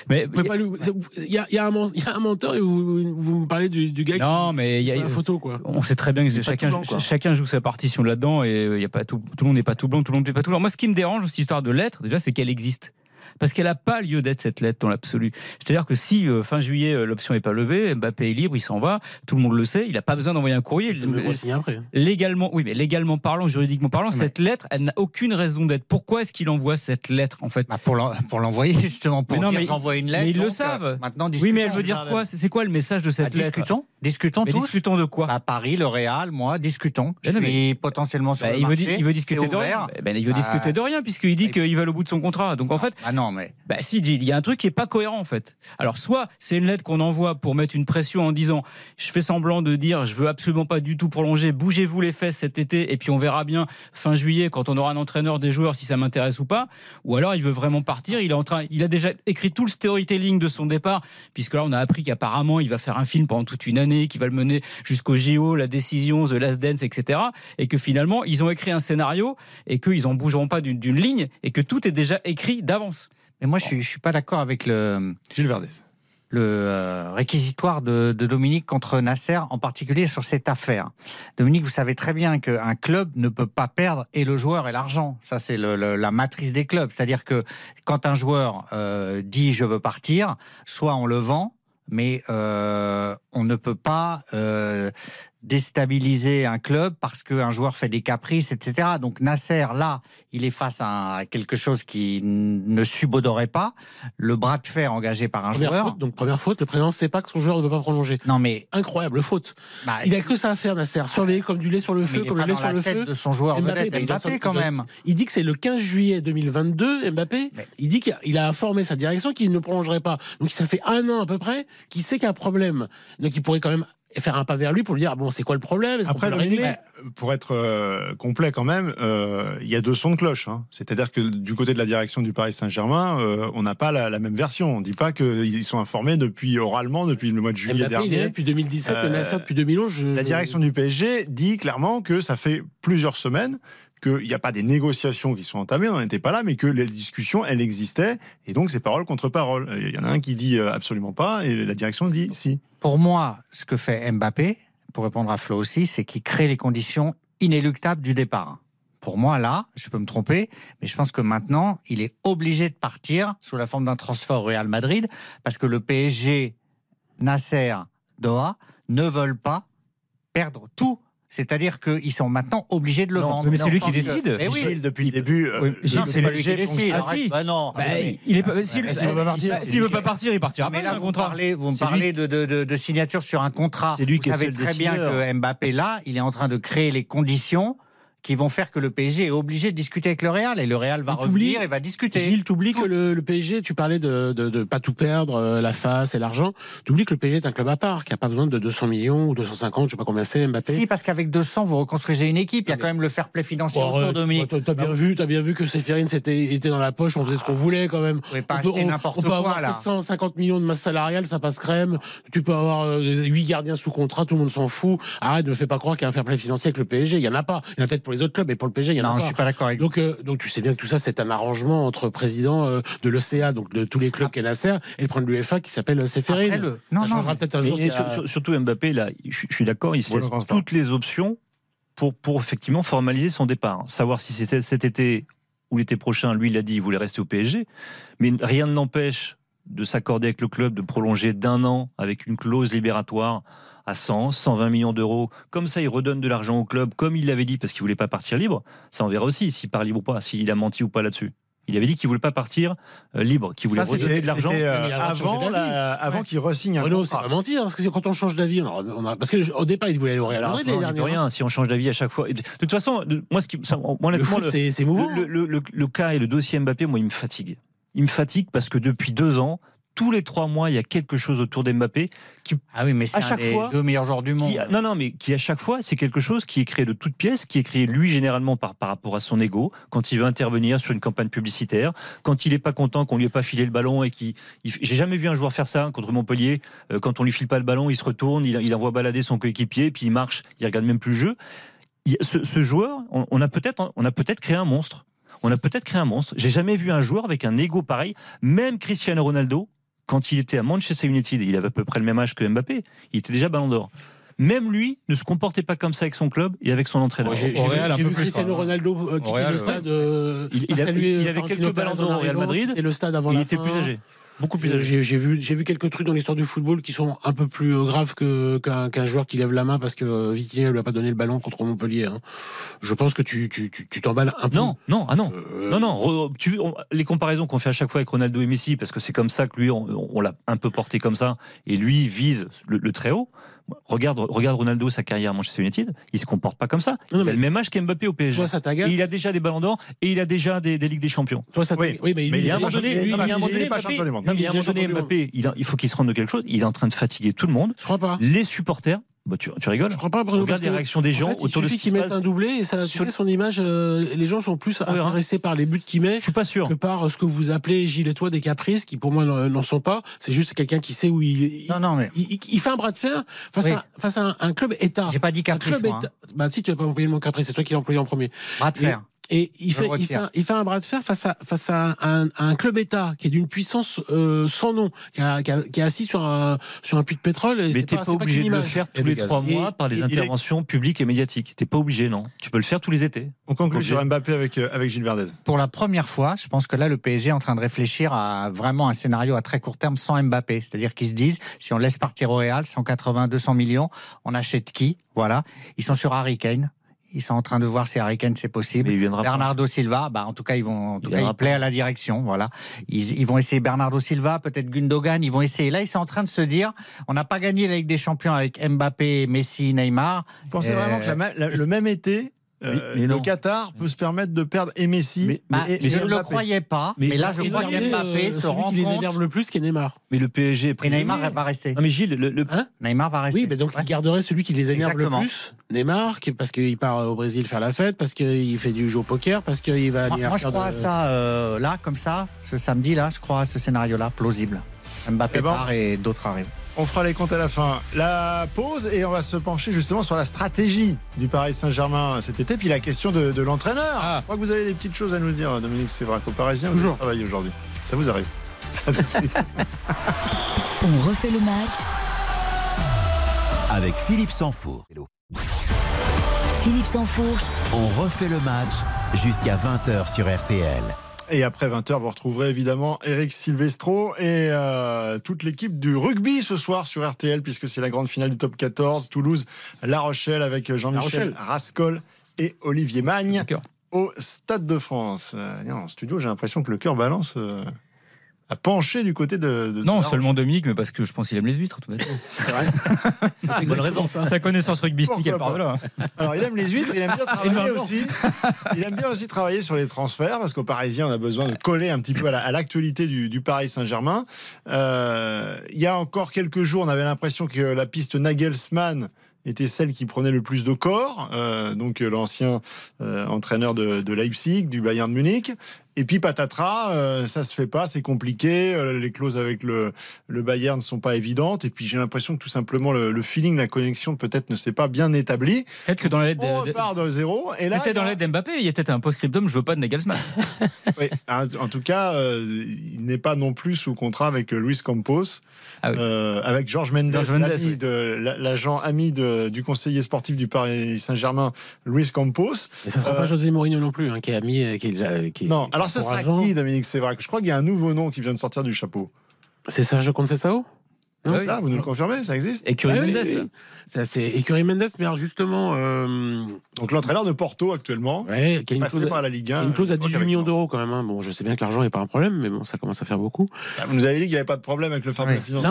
Mais Vous pouvez pas lui- c'est- Il y a, il y, a un men- il y a un menteur et vous, vous me parlez du, du gars non, mais il qui y a la photo quoi. On sait très bien que pas chacun, tout blanc, quoi. chacun joue sa partition là-dedans et euh, il y a pas tout, tout le monde n'est pas tout blanc, tout le monde n'est pas tout blanc. Moi, ce qui me dérange, cette histoire de lettre, déjà, c'est qu'elle existe. Parce qu'elle n'a pas lieu d'être cette lettre dans l'absolu. C'est-à-dire que si euh, fin juillet euh, l'option n'est pas levée, Mbappé est libre, il s'en va, tout le monde le sait, il n'a pas besoin d'envoyer un courrier. Re-signe après. Légalement, oui, mais légalement parlant, juridiquement parlant, Mais- cette lettre, elle n'a aucune raison d'être. Pourquoi est-ce qu'il envoie cette lettre en fait? Bah, pour l'en- pour l'envoyer justement pour Mais non, dire j'envoie une lettre. mais ils le donc, euh, savent. maintenant Oui, mais elle veut dire quoi? C'est quoi le message de Ah, cette lettre? discutons, discutons Mais tous. discutons de quoi À Paris, le Real, moi, discutons. Je Mais non, suis potentiellement sur Bah, le il, veut, marché. il veut discuter de rien. Ben, il veut Bah, discuter de rien puisqu'il dit il- qu'il va au bout de son contrat. Donc en fait, Ah non, mais bah si, il y a un truc qui est pas cohérent en fait. Alors soit c'est une lettre qu'on envoie pour mettre une pression en disant je fais semblant de dire je veux absolument pas du tout prolonger, bougez-vous les fesses cet été et puis on verra bien fin juillet quand on aura un entraîneur des joueurs si ça m'intéresse ou pas. Ou alors il veut vraiment partir, il est en train, il a déjà écrit tout le storytelling de son départ puisque là on a appris qu'apparemment il va faire un film pendant toute une année, qui va le mener jusqu'au JO, la décision, The Last Dance, etc. Et que finalement ils ont écrit un scénario et qu'ils en bougeront pas d'une ligne et que tout est déjà écrit d'avance. Mais moi, je suis, je suis pas d'accord avec le, Gilles Verdez. le euh, réquisitoire de, de Dominique contre Nasser, en particulier sur cette affaire. Dominique, vous savez très bien qu'un club ne peut pas perdre et le joueur et l'argent. Ça, c'est le- le- la matrice des clubs. C'est-à-dire que quand un joueur euh, dit je veux partir, soit on le vend, mais euh, on ne peut pas euh, déstabiliser un club parce qu'un joueur fait des caprices, etc. Donc Nasser, là, il est face à quelque chose qui ne subodorait pas. Le bras de fer engagé par un Première joueur. faute, donc première faute, le président ne sait pas que son joueur ne veut pas prolonger. Non, mais Incroyable faute. bah, Il a que ça à faire, Nasser. Surveiller comme du lait sur le feu, comme le lait sur le feu. de son joueur Mbappé, Mbappé quand même. Il dit que c'est le 15 juillet 2022, Mbappé. Mais- Il dit qu'il a, il a informé sa direction qu'il ne prolongerait pas. Donc ça fait un an à peu près qu'il sait qu'il y a un problème. Donc il pourrait quand même faire un pas vers lui pour lui dire bon c'est quoi le problème? Après, Dominique, régler? pour être euh, complet quand même, euh, il y a deux sons de cloche. hein. C'est-à-dire que du côté de la direction du Paris Saint-Germain, euh, on n'a pas la, la même version. On ne dit pas qu'ils sont informés depuis oralement depuis le mois de juillet Mbappé, il est là dernier. depuis 2017 et Euh, Nasser depuis 2011. je- La direction du PSG dit clairement que ça fait plusieurs semaines qu'il n'y a pas des négociations qui sont entamées, on n'en était pas là, mais que les discussions, elles existaient, et donc c'est parole contre parole. Il y en a un qui dit euh, absolument pas, et la direction dit si. Pour moi, ce que fait Mbappé, pour répondre à Flo aussi, c'est qu'il crée les conditions inéluctables du départ. Pour moi, là, je peux me tromper, mais je pense que maintenant, il est obligé de partir sous la forme d'un transfert au Real Madrid, parce que le PSG, Nasser, Doha ne veulent pas perdre tout. C'est-à-dire qu'ils sont maintenant obligés de le Non, vendre. mais c'est lui qui sens que- décide. Eh oui, Gilles, depuis le début, euh, Oui, Gilles, c'est lui qui décide. Ah, si. Bah non. Bah, Ah, si. il est pas, s'il Mais s'il veut pas partir, il partira Mais pas. là, vous, contrat. parlez, vous me parlez de, de, de, de signature sur un contrat. C'est lui vous qui est savez très bien que Mbappé, là, il est en train de créer les conditions qui vont faire que le PSG est obligé de discuter avec le Real et le Real va revenir et va discuter. Gilles, t'oublies que le, le PSG, tu parlais de, de, de pas tout perdre, euh, la face et l'argent. T'oublies que le PSG est un club à part, qui a pas besoin de 200 millions ou 250, je sais pas combien c'est, Mbappé. Si, parce qu'avec 200, vous reconstruisez une équipe. Il y a quand même le fair play financier Bon, autour. Dominique. T'as bien vu, t'as bien vu que Séphérine c'était était dans la poche, on faisait ce qu'on voulait quand même. Pouvez pas on peut, acheter on- n'importe on peut quoi, avoir là. 750 millions de masse salariale, ça passe crème. Tu peux avoir euh, 8 gardiens sous contrat, tout le monde s'en fout. Arrête, ne me fais pas croire qu'il y a un fair play financier avec le PSG. Il y en a pas. Il y en a peut-être pour les autres clubs, mais pour le PSG, il y en a Non, pas. je suis pas d'accord avec Donc, euh, donc tu sais bien que tout ça, c'est un arrangement entre président euh, de l'ECA, donc de tous les clubs qu'est Nasser, et le président de l'UEFA qui s'appelle euh. Après le- non, ça non, changera mais- peut-être un jour. mais si sur- la- sur- surtout Mbappé, là, je, je suis d'accord, il se laisse toutes les options pour, pour effectivement formaliser son départ. Savoir si c'était cet été ou l'été prochain, lui, il a dit il voulait rester au PSG, mais rien ne l'empêche de s'accorder avec le club, de prolonger d'un an avec une clause libératoire à 100, 120 millions d'euros. Comme ça, il redonne de l'argent au club, comme il l'avait dit, parce qu'il voulait pas partir libre. Ça, on verra aussi s'il part libre ou pas, s'il a menti ou pas là-dessus. Il avait dit qu'il voulait pas partir euh, libre, qu'il voulait Ça, redonner de l'argent. euh, avant, la- avant Ouais. qu'il re-signe un c'est pas mentir, parce que c'est quand on change d'avis, on a, on a- parce que au départ, il voulait aller au Real non, on rien si on change d'avis à chaque fois. Et De, de toute façon, de- moi, ce qui, ça, moi, Le foot, le, le- le- le cas et le dossier Mbappé, moi, il me fatigue. Il me fatigue parce que depuis deux ans, tous les trois mois, il y a quelque chose autour d'Mbappé qui, Ah oui, mais c'est À chaque des fois, deux meilleurs joueurs du monde. qui- non, non, mais qui à chaque fois, c'est quelque chose qui est créé de toutes pièces, qui est créé lui généralement par, par rapport à son ego, quand il veut intervenir sur une campagne publicitaire, quand il est pas content qu'on lui ait pas filé le ballon et qui, j'ai jamais vu un joueur faire ça contre Montpellier. Euh, quand on lui file pas le ballon, il se retourne, il, il envoie balader son coéquipier, puis il marche, il regarde même plus le jeu. Ce joueur, on, on a peut-être, on a peut-être créé un monstre. On a peut-être créé un monstre. J'ai jamais vu un joueur avec un ego pareil. Même Cristiano Ronaldo, quand il était à Manchester United, il avait à peu près le même âge que Mbappé. Il était déjà Ballon d'Or. Même lui ne se comportait pas comme ça avec son club et avec son entraîneur. J'ai vu, Cristiano. Ronaldo euh, quitter Real, le ouais. stade. euh, Il- il pas a- saluer il avait quelques ballons d'or au Real Madrid. quitter le stade avant il la était fin. plus âgé. Beaucoup plus. J'ai vu, j'ai vu quelques trucs dans l'histoire du football qui sont un peu plus euh, graves que- qu'un qu'un joueur qui lève la main parce que euh, Vitinha lui a pas donné le ballon contre Montpellier. hein. Je pense que tu tu tu tu t'emballes un peu. Non, non, ah non. Euh, Non, non, re- tu, on- les comparaisons qu'on fait à chaque fois avec Ronaldo et Messi, parce que c'est comme ça que lui, on, on l'a un peu porté comme ça, et lui vise le, le très haut. Regarde, regarde Ronaldo, sa carrière à Manchester United, il se comporte pas comme ça. Non, il mais- a le même âge qu'Mbappé au PSG. Toi, ça t'agace. il a déjà des ballons d'or et il a déjà des, des Ligues des Champions. Toi, ça Oui. t'agace. Oui, mais, Mais Il y a un moment pas donné, il y a un moment donné, Mbappé, il faut qu'il se rende de quelque chose. Il est en train de fatiguer tout le monde. Je crois pas. Les supporters, bah, tu, tu rigoles. Je crois pas, Bruno. Regarde les réactions des en gens fait, autour de ce qui qu'il se mette passe. un doublé et ça, tu Sur- sais, son image, euh, les gens sont plus On verra. intéressés par les buts qu'il met Je suis pas sûr. que par euh, ce que vous appelez Gilles et toi des caprices qui pour moi n'en n'en sont pas. C'est juste quelqu'un qui sait où il, Non, non, mais il- il- il fait un bras de fer face, Oui. à, face à un, un club État. j'ai pas dit Un caprice, club moi. hein. État. Bah si tu n'as pas employé le mot caprice, c'est toi qui l'as employé en premier. Bras de fer. Et il Je fait, le il, fait un, il fait un bras de fer face à, face à un, à un club État qui est d'une puissance euh, sans nom, qui, a- qui a- qui est assis sur un, sur un puits de pétrole. Et Mais t'es pas, c'est obligé de le faire tous Et les trois Et mois par les est- interventions publiques et médiatiques. T'es pas obligé, non? Tu peux le faire tous les étés. On conclut sur Mbappé avec, euh, avec Gilles Verdez. Pour la première fois, je pense que là, le PSG est en train de réfléchir à vraiment un scénario à très court terme sans Mbappé. C'est-à-dire qu'ils se disent, si on laisse partir au Real, 180, 200 millions, on achète qui? Voilà. Ils sont sur Harry Kane. Ils sont en train de voir si Harry Kane c'est possible. Viendra pas. Bernardo Silva, bah en tout cas ils vont, en tout Il cas il plaît à la direction, voilà. Ils, ils vont essayer Bernardo Silva, peut-être Gundogan, ils vont essayer. Là ils sont en train de se dire, on n'a pas gagné la Ligue des Champions avec Mbappé, Messi, Neymar. Vous pensez Euh, vraiment que la ma- la- le même été, euh, Mais- mais le. Qatar peut se permettre de perdre et Messi Mais- Bah, et, et je ne le croyais pas, mais, Mais là je crois qu'Mbappé euh, se celui rend qui les compte. énerve le plus, qui est Neymar. Mais le PSG est Et prisonnier. Neymar va rester. Non mais Gilles, le, le- Hein Neymar va rester. Oui, mais donc Ouais. il garderait celui qui les énerve Exactement. le plus, Neymar, parce qu'il part au Brésil faire la fête, parce qu'il fait du jeu au poker, parce qu'il va Moi, moi, je crois de- à ça euh, là, comme ça, ce samedi là, je crois à ce scénario-là, plausible. Mbappé Eh ben, part et d'autres arrivent. On fera les comptes à la fin. La pause et on va se pencher justement sur la stratégie du Paris Saint-Germain cet été. Puis la question de, de l'entraîneur. Ah. Je crois que vous avez des petites choses à nous dire, Dominique Sévrac, au Parisien. Vous Toujours. avez travaillé aujourd'hui. Ça vous arrive. À tout de suite. On refait le match. Avec Philippe Sansfourche. Philippe Sansfourche, On refait le match jusqu'à 20h sur RTL. Et après 20h, vous retrouverez évidemment Eric Silvestro et euh, toute l'équipe du rugby ce soir sur RTL, puisque c'est la grande finale du top 14. Toulouse, La Rochelle, avec Jean-Michel. Rascol et Olivier Magne au Stade de France. Euh, en studio, j'ai l'impression que le cœur balance. euh, a penché du côté de. de- de Non, seulement Dominique, mais parce que je pense qu'il aime les huîtres, tout bêtement. Roche. Bonne raison. Sa connaissance rugbystique, elle part de là. Alors, il aime les huîtres, il aime bien travailler aussi. Il aime bien aussi travailler sur les transferts parce qu'au Parisien, on a besoin de coller un petit peu à la- à l'actualité du, du Paris Saint-Germain. Euh, il y a encore quelques jours, on avait l'impression que la piste Nagelsmann était celle qui prenait le plus de corps, euh, donc l'ancien euh, entraîneur de, de Leipzig, du Bayern de Munich. Et puis patatras, euh, ça se fait pas, c'est compliqué. euh, les clauses avec le, le Bayern ne sont pas évidentes. Et puis j'ai l'impression que tout simplement le, le feeling, la connexion peut-être ne s'est pas bien établi. Peut-être que dans la lettre On de- de- repart de zéro. Et là, Peut-être il y dans a- l'aide d'Mbappé, il y a peut-être un post-scriptum, je veux pas de Nagelsmann. oui, en en tout cas, euh, il n'est pas non plus sous contrat avec euh, Luis Campos, Ah oui. euh, avec Georges Mendes, George Mendes, l'ami oui. de- la- l'agent ami de- du conseiller sportif du Paris Saint-Germain, Luis Campos. Et ça sera Euh, pas José Mourinho non plus, hein, qui est ami, qui est déjà. Qui est- Non, qui est alors ce sera encourageant. qui, Dominique Sévrac Je crois qu'il y a un nouveau nom qui vient de sortir du chapeau. C'est Sergio Conceição? C'est Ah oui. ça, vous nous le confirmez Ça existe Et Curie Ah oui, Mendes. oui, oui. Ça, c'est Écurie Mendes, mais alors justement, euh, Donc l'entraîneur de Porto actuellement, ouais, qui a une passé clause, par la Ligue 1. une clause à je crois 18 qu'avec millions d'euros quand même. hein. Bon, je sais bien que l'argent n'est pas un problème, mais bon, ça commence à faire beaucoup. Ah, Vous nous avez dit qu'il n'y avait pas de problème avec le financier. Non,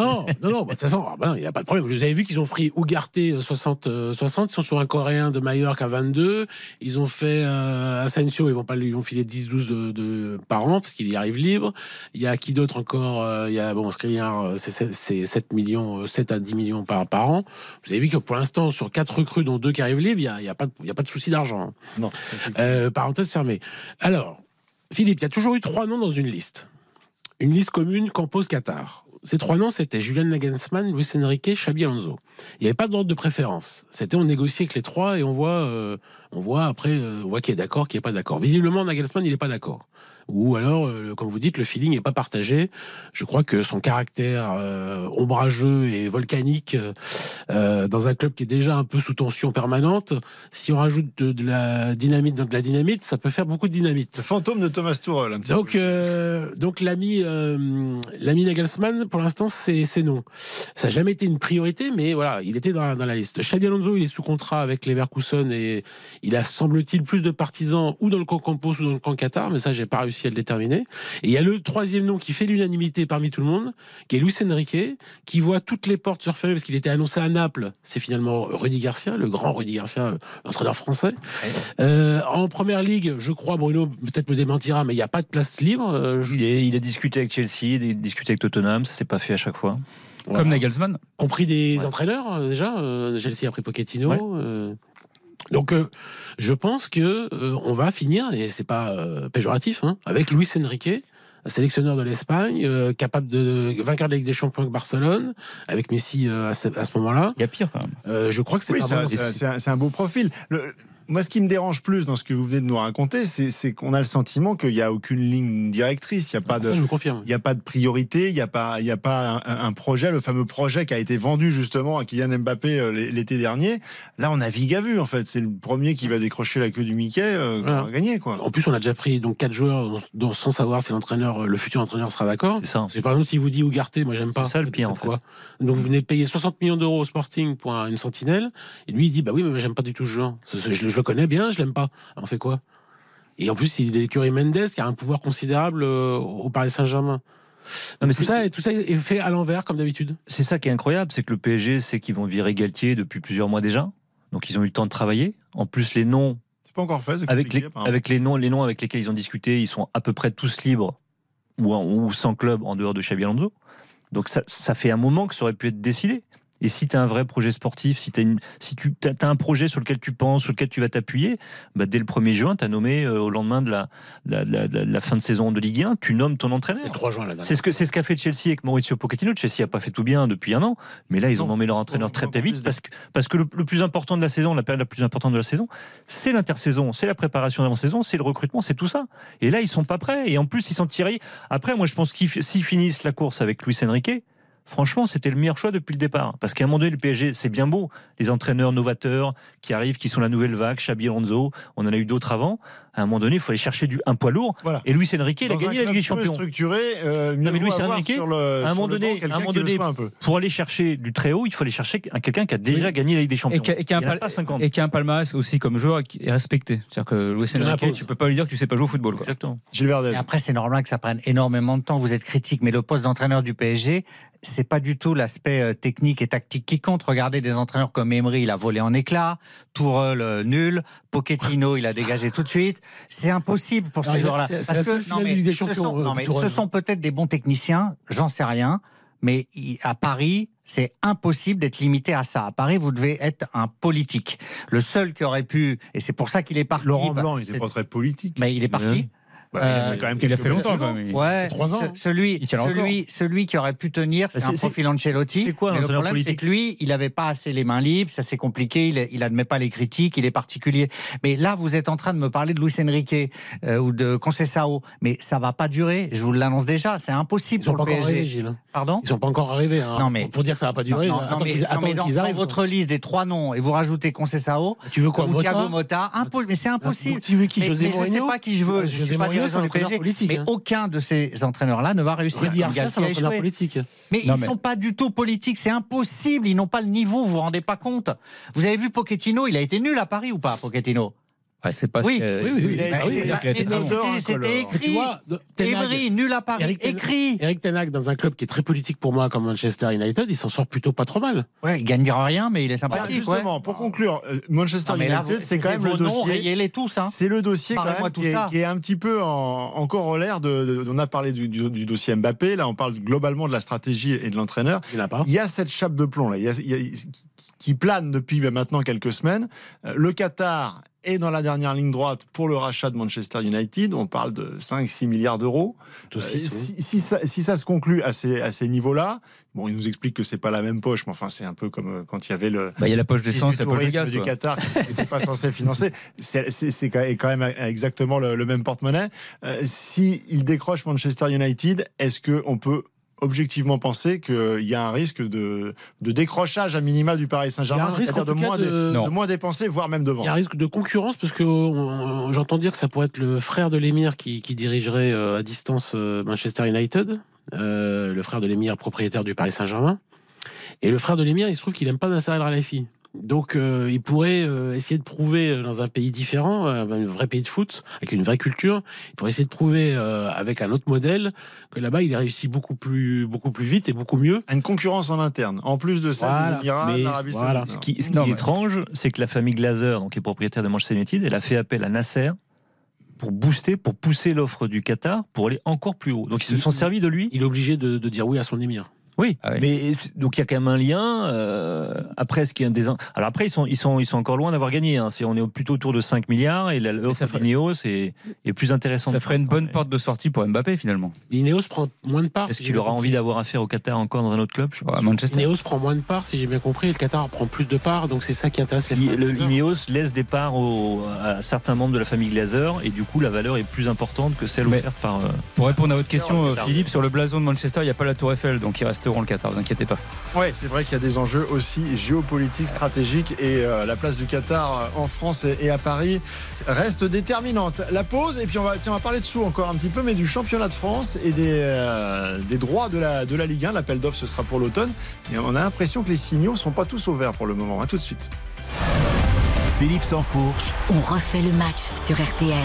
non, non, bah, de toute façon, ah, bah il n'y a pas de problème. Vous avez vu qu'ils ont pris Ugarte euh, 60, euh, 60, ils sont sur un Coréen de Mallorca à 22. Ils ont fait euh, Asensio, ils vont pas lui ils vont filer 10-12 de, de, par an parce qu'il y arrive libre. Il y a qui d'autre encore euh, Il y a, bon, Skriniar, euh, c'est sept- c'est 7 millions, euh, 7 à 10 millions par, par an. Vous avez vu que pour l'instant, sur 4 recrues, dont 2 qui arrivent libres, il n'y a, pas de- souci d'argent. hein. Non. Euh, parenthèse fermée. Alors, Philippe, il y a toujours eu trois noms dans une liste. Une liste commune Campos Qatar. Ces trois noms, c'était Julian Nagelsmann, Luis Enrique, Xabi Alonso. Il n'y avait pas d'ordre de préférence. C'était on négocie avec les trois et on voit, euh, on voit après, euh, on voit qui est d'accord, qui est pas d'accord. Visiblement, Nagelsmann, il n'est pas d'accord. Ou alors, euh, comme vous dites, le feeling n'est pas partagé. Je crois que son caractère euh, ombrageux et volcanique euh, dans un club qui est déjà un peu sous tension permanente, si on rajoute de, de la dynamite dans de la dynamite, ça peut faire beaucoup de dynamite. Le fantôme de Thomas Tuchel, un petit Donc, peu. donc l'ami, l'ami Nagelsmann, pour l'instant, c'est, c'est non. Ça n'a jamais été une priorité, mais voilà, il était dans la, dans la liste. Xabi Alonso, il est sous contrat avec Leverkusen et il a, semble-t-il, plus de partisans ou dans le camp Campos ou dans le camp Qatar, mais ça, j'ai pas réussi à le déterminer. Et il y a le troisième nom qui fait l'unanimité parmi tout le monde, qui est Luis Enrique, qui voit toutes les portes se refermer parce qu'il était annoncé à Naples. C'est finalement Rudy Garcia, le grand Rudy Garcia, euh, l'entraîneur français. Euh, en première ligue, je crois, Bruno peut-être me démentira, mais il n'y a pas de place libre. Euh, je- Il, a discuté avec Chelsea, il a discuté avec Tottenham, ça s'est pas fait à chaque fois. voilà. Comme Nagelsmann. compris des Ouais. entraîneurs euh, déjà. Euh, Chelsea a pris Pochettino. Ouais. euh. Donc, euh, je pense que euh, on va finir et c'est pas euh, péjoratif hein, avec Luis Enrique, sélectionneur de l'Espagne, euh, capable de vainqueur de la Ligue des Champions avec Barcelone, avec Messi euh, à ce, moment-là. Il y a pire quand même. Euh, je crois que c'est Oui, un- un- beau profil. Le- moi, ce qui me dérange plus dans ce que vous venez de nous raconter, c'est qu'on a le sentiment qu'il n'y a aucune ligne directrice. Il n'y a pas de. Ça, je vous confirme. Il n'y a pas de priorité, il n'y a pas, il y a pas un, un projet, le fameux projet qui a été vendu justement à Kylian Mbappé euh, l'été dernier. Là, on navigue à vue en fait. C'est le premier qui va décrocher la queue du Mickey, euh, Voilà. va gagner quoi. En plus, on a déjà pris donc quatre joueurs dont- sans savoir si l'entraîneur, euh, le futur entraîneur sera d'accord. C'est ça. Par exemple, si vous dit Ougarté, moi j'aime pas. C'est ça, le pire, faites en fait. quoi Donc vous venez de payer 60 millions d'euros au Sporting pour un- une sentinelle, et lui il dit bah oui mais j'aime pas du tout ce joueur. Je, le- je le connais bien, je l'aime pas. On fait quoi? Et en plus il est l'écurie Mendes qui a un pouvoir considérable euh, au Paris Saint-Germain. Non, mais tout ça, tout ça est fait à l'envers comme d'habitude. C'est ça qui est incroyable, c'est que le PSG sait qu'ils vont virer Galtier depuis plusieurs mois déjà. Donc ils ont eu le temps de travailler. En plus, les noms C'est pas encore fait. c'est avec les, avec les noms, les noms avec lesquels ils ont discuté, ils sont à peu près tous libres ou, en- ou sans club en dehors de Xabi Alonso. Donc ça, ça fait un moment que ça aurait pu être décidé. Et si tu as un vrai projet sportif, si, as une, si tu as, un projet sur lequel tu penses, sur lequel tu vas t'appuyer, bah dès le 1er juin, tu as nommé euh, au lendemain de la, de la, de la- fin de saison de Ligue 1, tu nommes ton entraîneur. Le 3 juin là. C'est ce que c'est ce qu'a fait Chelsea avec Mauricio Pochettino. Chelsea a pas fait tout bien depuis un an, mais là ils ont nommé leur entraîneur Non, très très vite parce que parce que le, le plus important de la saison, la période la plus importante de la saison, c'est l'intersaison, c'est la préparation d'avant-saison, c'est le recrutement, c'est tout ça. Et là ils sont pas prêts et en plus ils sont tirés. Après moi je pense qu'ils s'ils finissent la course avec Luis Enrique, franchement, c'était le meilleur choix depuis le départ. Parce qu'à un moment donné, le PSG, c'est bien beau. Les entraîneurs novateurs qui arrivent, qui sont la nouvelle vague, Xabi Alonso, on en a eu d'autres avant. À un moment donné, il faut aller chercher du, un poids lourd. Voilà. Et Luis Enrique, il a gagné la Ligue des Champions. structuré, euh, Non, mais Luis Enrique, sur le, à un sur moment donné- banc un moment donné, un. Pour aller chercher du très haut, il faut aller chercher un- quelqu'un qui a déjà gagné la Ligue des Champions. Et qui a, et qui a un pal- pas 50. et qui a un palmarès aussi comme joueur et qui est respecté. C'est-à-dire que Luis Enrique, tu peux pas lui dire que tu sais pas jouer au football. Quoi. Exactement. Gilles Verdez. Et après, c'est normal que ça prenne énormément de temps. Vous êtes critique, mais le poste d'entraîneur du PSG, c'est pas du tout l'aspect euh, technique et tactique qui compte. Regardez des entraîneurs comme Emery, il a volé en éclats. Tourelle, euh, nul. Pochettino, il a dégagé tout de suite. C'est impossible pour ces joueurs-là. Parce que, ce sont, euh, non, mais Tourelle. ce sont peut-être des bons techniciens, j'en sais rien. Mais à Paris, c'est impossible d'être limité à ça. À Paris, vous devez être un politique. Le seul qui aurait pu, et c'est pour ça qu'il est parti. Laurent bah, Blanc, il c'est- était pas très politique. Mais il est parti. Bah, il a Euh, fait quand même Il a quelques fait longtemps quand même. Ouais, trois ans, ce- hein. celui, celui, celui qui aurait pu tenir, c'est C'est- un profil Ancelotti. c'est quoi mais le problème, c'est que lui, il n'avait pas assez les mains libres, ça c'est compliqué, il, il admet pas les critiques, il est particulier. Mais là, vous êtes en train de me parler de Luis Enrique euh, ou de Conceição, mais ça va pas durer. Je vous l'annonce déjà, c'est impossible Ils sont pour pas le encore PSG. arrivés, Gilles. hein. Pardon? Ils sont pas encore arrivés. hein. Non, mais- Pour- dire que ça va pas durer, non, non, attends mais, non, mais dans arrivent. votre liste des trois noms et vous rajoutez Conceição Tu veux quoi, ou Thiago Mota, impo- mais c'est impossible. Tu veux qui, José mais je sais Mourinho? pas qui je veux. Je José suis pas Du PSG, mais hein. aucun de ces entraîneurs-là ne va réussir. Rudy Garcia, c'est a l'entraîneur échoué. politique. Mais Non, ils mais- sont pas du tout politiques, c'est impossible, ils n'ont pas le niveau, vous vous rendez pas compte. Vous avez vu Pochettino, il a été nul à Paris ou pas, Pochettino? Ouais, c'est pas. Oui. Oui, oui, oui. Bah, ah c'était- écrit. Emery, nul à Paris, Eric écrit. Eric Ten Hag, dans un club qui est très politique pour moi, comme Manchester United, il s'en sort plutôt pas trop mal. Ouais, il gagnera rien, mais il est sympathique. ouais. justement, pour conclure, euh, Manchester Non, mais là, United, c'est quand même le dossier. rayez-les tous. Hein. C'est le dossier quand même tout qui est, ça. qui est un petit peu en- encore en de, de- On a parlé du, du- du dossier Mbappé. Là, on parle globalement de la stratégie et de l'entraîneur. Il. Il y a cette chape de plomb là, il y a- il y a- qui- plane depuis ben, maintenant quelques semaines. Euh, Le Qatar est dans la dernière ligne droite pour le rachat de Manchester United. On parle de 5-6 milliards d'euros. Euh, si, si ça, si ça se conclut à ces, à ces niveaux-là, bon, il nous explique que c'est pas la même poche, mais enfin, c'est un peu comme euh, quand il y avait le, Bah, il y a la poche d'essence, la poche de gaz. du quoi. Qatar qui n'était pas censé financer. C'est quand même exactement le, le même porte-monnaie. Euh, si il décroche Manchester United, est-ce que on peut objectivement penser qu'il y a un risque de, de décrochage à minima du Paris Saint-Germain, a un risque, c'est-à-dire de moins, de- dé- Non. de moins dépenser, voire même de Il y a un risque de concurrence parce que j'entends dire que ça pourrait être le frère de l'émir qui, qui dirigerait euh, à distance euh, Manchester United, euh, le frère de l'émir propriétaire du Paris Saint-Germain. Et le frère de l'émir, il se trouve qu'il aime pas Nasser Al Khelaifi. Donc euh, il pourrait euh, essayer de prouver euh, dans un pays différent, euh, un vrai pays de foot, avec une vraie culture, il pourrait essayer de prouver euh, avec un autre modèle que là-bas il réussit beaucoup plus, beaucoup plus vite et beaucoup mieux. Une concurrence en interne, en plus de celle Voilà. Émirats. Ce qui, ce qui Non, est mais- étrange, c'est que la famille Glazer, donc qui est propriétaire de Manchester United, elle a fait appel à Nasser pour booster, pour pousser l'offre du Qatar pour aller encore plus haut. Donc ils se sont servis de lui. Il est obligé de, de dire oui à son émir. Oui, Ah oui. mais donc il y a quand même un lien. euh, après, ce qui est un des alors après ils sont ils sont ils sont encore loin d'avoir gagné. Hein. On est plutôt autour de 5 milliards et l'offre ferait- d'Ineos est, est plus intéressante. Ça ferait une bonne porte de sortie pour Mbappé finalement. Ineos prend moins de parts. Est-ce si qu'il aura envie d'avoir affaire au Qatar encore dans un autre club? Je sais pas. À Manchester. Ineos prend moins de parts, si j'ai bien compris, et le Qatar prend plus de parts, donc c'est ça qui intéresse les Il- le. Ineos laisse des parts au- à certains membres de la famille Glazer et du coup la valeur est plus importante que celle Mais- offerte par. euh, Pour répondre à votre question, euh, Philippe, sur le blason de Manchester, il n'y a pas la Tour Eiffel, donc ils resteront le Qatar, vous inquiétez pas. Ouais, c'est vrai qu'il y a des enjeux aussi géopolitiques, stratégiques et euh, la place du Qatar euh, en France et, et à Paris reste déterminante. La pause et puis on va, tiens, on va parler de sous encore un petit peu, mais du championnat de France et des, euh, des droits de la, de la Ligue 1. L'appel d'offres ce sera pour l'automne et on a l'impression que les signaux sont pas tous au vert pour le moment. À tout de suite. Philippe Sansfourche, On refait le match sur RTL.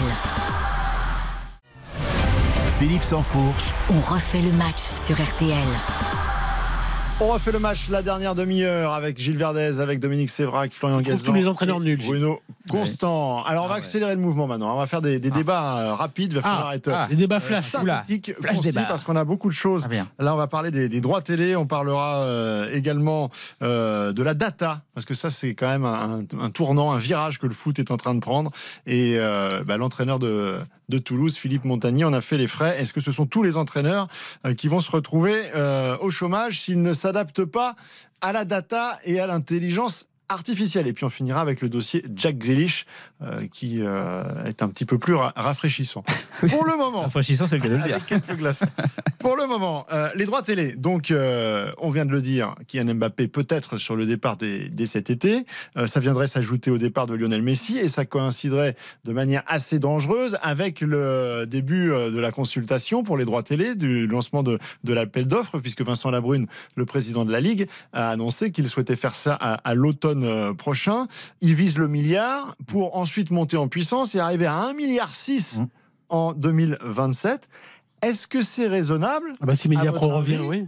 Philippe Sansfourche, On refait le match sur RTL. On refait le match la dernière demi-heure avec Gilles Verdez, avec Dominique Sévrac, Florian Gazan. tous les entraîneurs et nuls. Bruno Constant. Alors on va Ah ouais. accélérer le mouvement maintenant. On va faire des, des débats euh, rapides. Il va falloir Ah, être ah. Les débats flash. Oula. synthétique, Flash concis, débat. parce qu'on a beaucoup de choses. Là, on va parler des, des droits télé. On parlera euh, également euh, de la data, parce que ça, c'est quand même un, un tournant, un virage que le foot est en train de prendre. Et euh, bah, l'entraîneur de, de Toulouse, Philippe Montagny, en a fait les frais. Est-ce que ce sont tous les entraîneurs euh, qui vont se retrouver euh, au chômage s'ils ne s'adaptent pas à la data et à l'intelligence artificielle. Et puis on finira avec le dossier Jack Grealish, euh, qui euh, est un petit peu plus ra- rafraîchissant. Pour le moment. Rafraîchissant, c'est le cas de le dire. Avec quelques glaçons. Pour le moment, euh, les droits télé. Donc, on vient de le dire, Kylian Mbappé peut-être sur le départ dès, dès cet été. Ça viendrait s'ajouter au départ de Lionel Messi et ça coïnciderait de manière assez dangereuse avec le début de la consultation pour les droits télé, du lancement de, de l'appel d'offres, puisque Vincent Labrune, le président de la Ligue, a annoncé qu'il souhaitait faire ça à, à l'automne euh, prochain. Il vise le milliard pour ensuite monter en puissance et arriver à 1,6 milliard en 2027. Est-ce que c'est raisonnable? Ah bah si Mediapro revient, oui.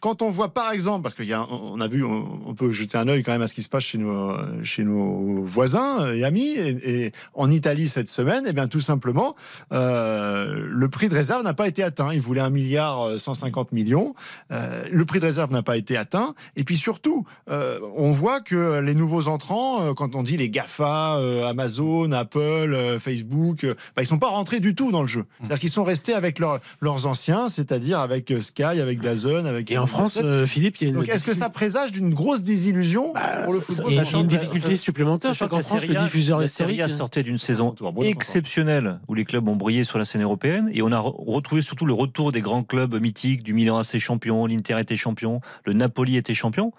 Quand on voit par exemple, parce qu'on a vu, on, on peut jeter un œil quand même à ce qui se passe chez nos, chez nos voisins et amis, et, en Italie cette semaine, et bien tout simplement, euh, le prix de réserve n'a pas été atteint. Ils voulaient un milliard euh, 150 millions. Euh, le prix de réserve n'a pas été atteint. Et puis surtout, euh, on voit que les nouveaux entrants, euh, quand on dit les GAFA, euh, Amazon, Apple, euh, Facebook, euh, bah, ils sont pas rentrés du tout dans le jeu. C'est-à-dire qu'ils sont restés avec leurs- leurs anciens, c'est-à-dire avec euh, Sky, avec Dazn, avec Et France, euh, Philippe, il y a une. donc est-ce que ça présage d'une grosse désillusion pour le football il y a Sachant une difficulté supplémentaire, Sachant qu'en France, le A- diffuseur la Serie. A sortait d'une saison exceptionnelle où les clubs ont brillé sur la scène européenne et on a re- retrouvé surtout le retour des grands clubs mythiques du Milan AC champion, l'Inter était champion, le Napoli était champion.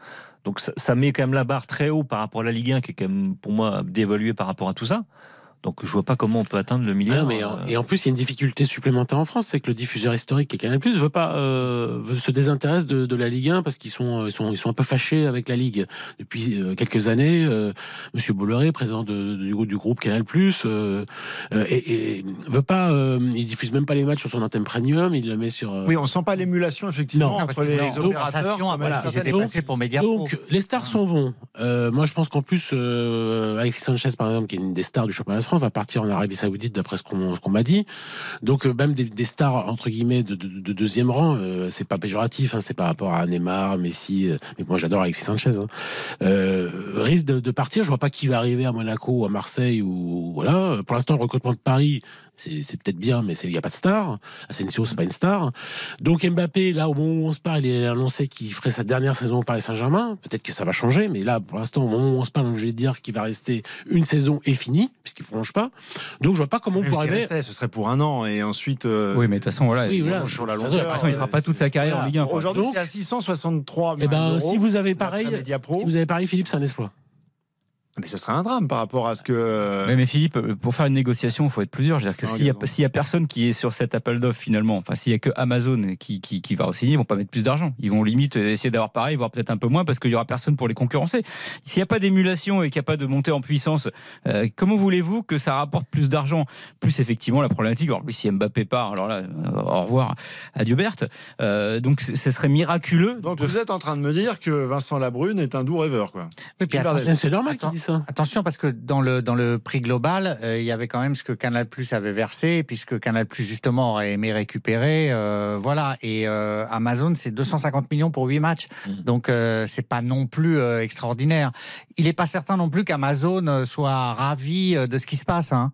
Donc ça, ça met quand même la barre très haut par rapport à la Ligue 1 qui est quand même pour moi dévaluée par rapport à tout ça. Donc je vois pas comment on peut atteindre le Ah milliard. non, mais en- et en plus, il y a une difficulté supplémentaire en France, c'est que le diffuseur historique, qui est Canal+, veut pas, euh, veut se désintéresse de, de la Ligue 1 parce qu'ils sont, ils sont, ils sont un peu fâchés avec la Ligue depuis euh, quelques années. Euh, Monsieur Bolloré, président de- du, groupe- du groupe Canal+, euh, euh, et, et veut pas, euh, il diffuse même pas les matchs sur son antenne premium, il le met sur. euh, Oui, on sent pas l'émulation effectivement Non, entre parce les non, opérateurs. compensation, comme voilà, passés pour Mediapro. Donc les stars s'en vont. Euh, moi je pense qu'en plus euh, Alexis Sanchez par exemple qui est une des stars du championnat va partir en Arabie Saoudite d'après ce qu'on m'a dit. Donc euh, même des, stars entre guillemets de, de- de deuxième rang, euh, c'est pas péjoratif, hein, c'est par rapport à Neymar, Messi, euh, mais moi j'adore Alexis Sanchez. Hein, risque de, de partir. Je vois pas qui va arriver à Monaco ou à Marseille ou voilà. Pour l'instant le recrutement de Paris c'est c'est peut-être bien, mais il n'y a pas de star. Asensio, c'est pas une star. Donc Mbappé, là, au moment où on se parle, il a annoncé qu'il ferait sa dernière saison au Paris Saint-Germain. Peut-être que ça va changer, mais là, pour l'instant, au moment où on se parle, je vais dire qu'il va rester une saison et fini, puisqu'il prolonge pas. Donc je vois pas comment on pourrait restait, ce serait pour un an et ensuite. euh, Oui, mais de toute façon, voilà. Oui, il- voilà. sur la longueur. De toute façon, il fera pas toute sa carrière en Ligue 1. quoi. Aujourd'hui, Donc- c'est à 663 Eh ben, millions si vous avez pareil, si vous avez pareil, Philippe, c'est un exploit. Mais ce serait un drame par rapport à ce que. Ouais, mais Philippe, euh, pour faire une négociation, il faut être plusieurs. Je veux dire que s'il y, a- raison. s'il y a personne qui est sur cet appel d'offres finalement, enfin s'il y a que Amazon qui, qui, qui va signer, ils vont pas mettre plus d'argent. Ils vont limite essayer d'avoir pareil, voire peut-être un peu moins, parce qu'il y aura personne pour les concurrencer. S'il n'y a pas d'émulation et qu'il n'y a pas de montée en puissance, euh, comment voulez-vous que ça rapporte plus d'argent? Plus effectivement la problématique. Alors oui, si Mbappé part, alors là, euh, au revoir, adieu Berthe. Euh, donc ce serait miraculeux. Donc de vous êtes en train de me dire que Vincent Labrune est un doux rêveur, quoi. Oui, puis C'est normal qu'il Attends. Attention parce que dans le dans le prix global, euh, il y avait quand même ce que Canal Plus avait versé, puisque Canal Plus justement aurait aimé récupérer, euh, voilà. Et euh, Amazon, c'est 250 millions pour 8 matchs, Mhm. donc c'est pas non plus extraordinaire. Il n'est pas certain non plus qu'Amazon soit ravi de ce qui se passe. Hein.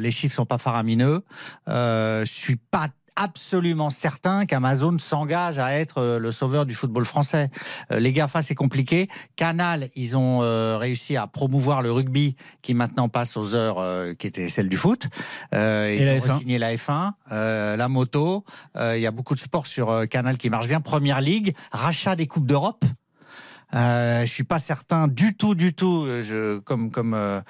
Les chiffres sont pas faramineux. Je suis pas absolument certain qu'Amazon s'engage à être euh, le sauveur du football français. Euh, les GAFA, c'est compliqué. Canal, ils ont euh, réussi à promouvoir le rugby qui maintenant passe aux heures qui étaient celles du foot. Ils la ont F1. signé la F1, euh, la moto. Il y a beaucoup de sports sur Canal qui marchent bien. Première Ligue, rachat des Coupes d'Europe. Euh, je suis pas certain du tout, du tout. Je, comme comme euh,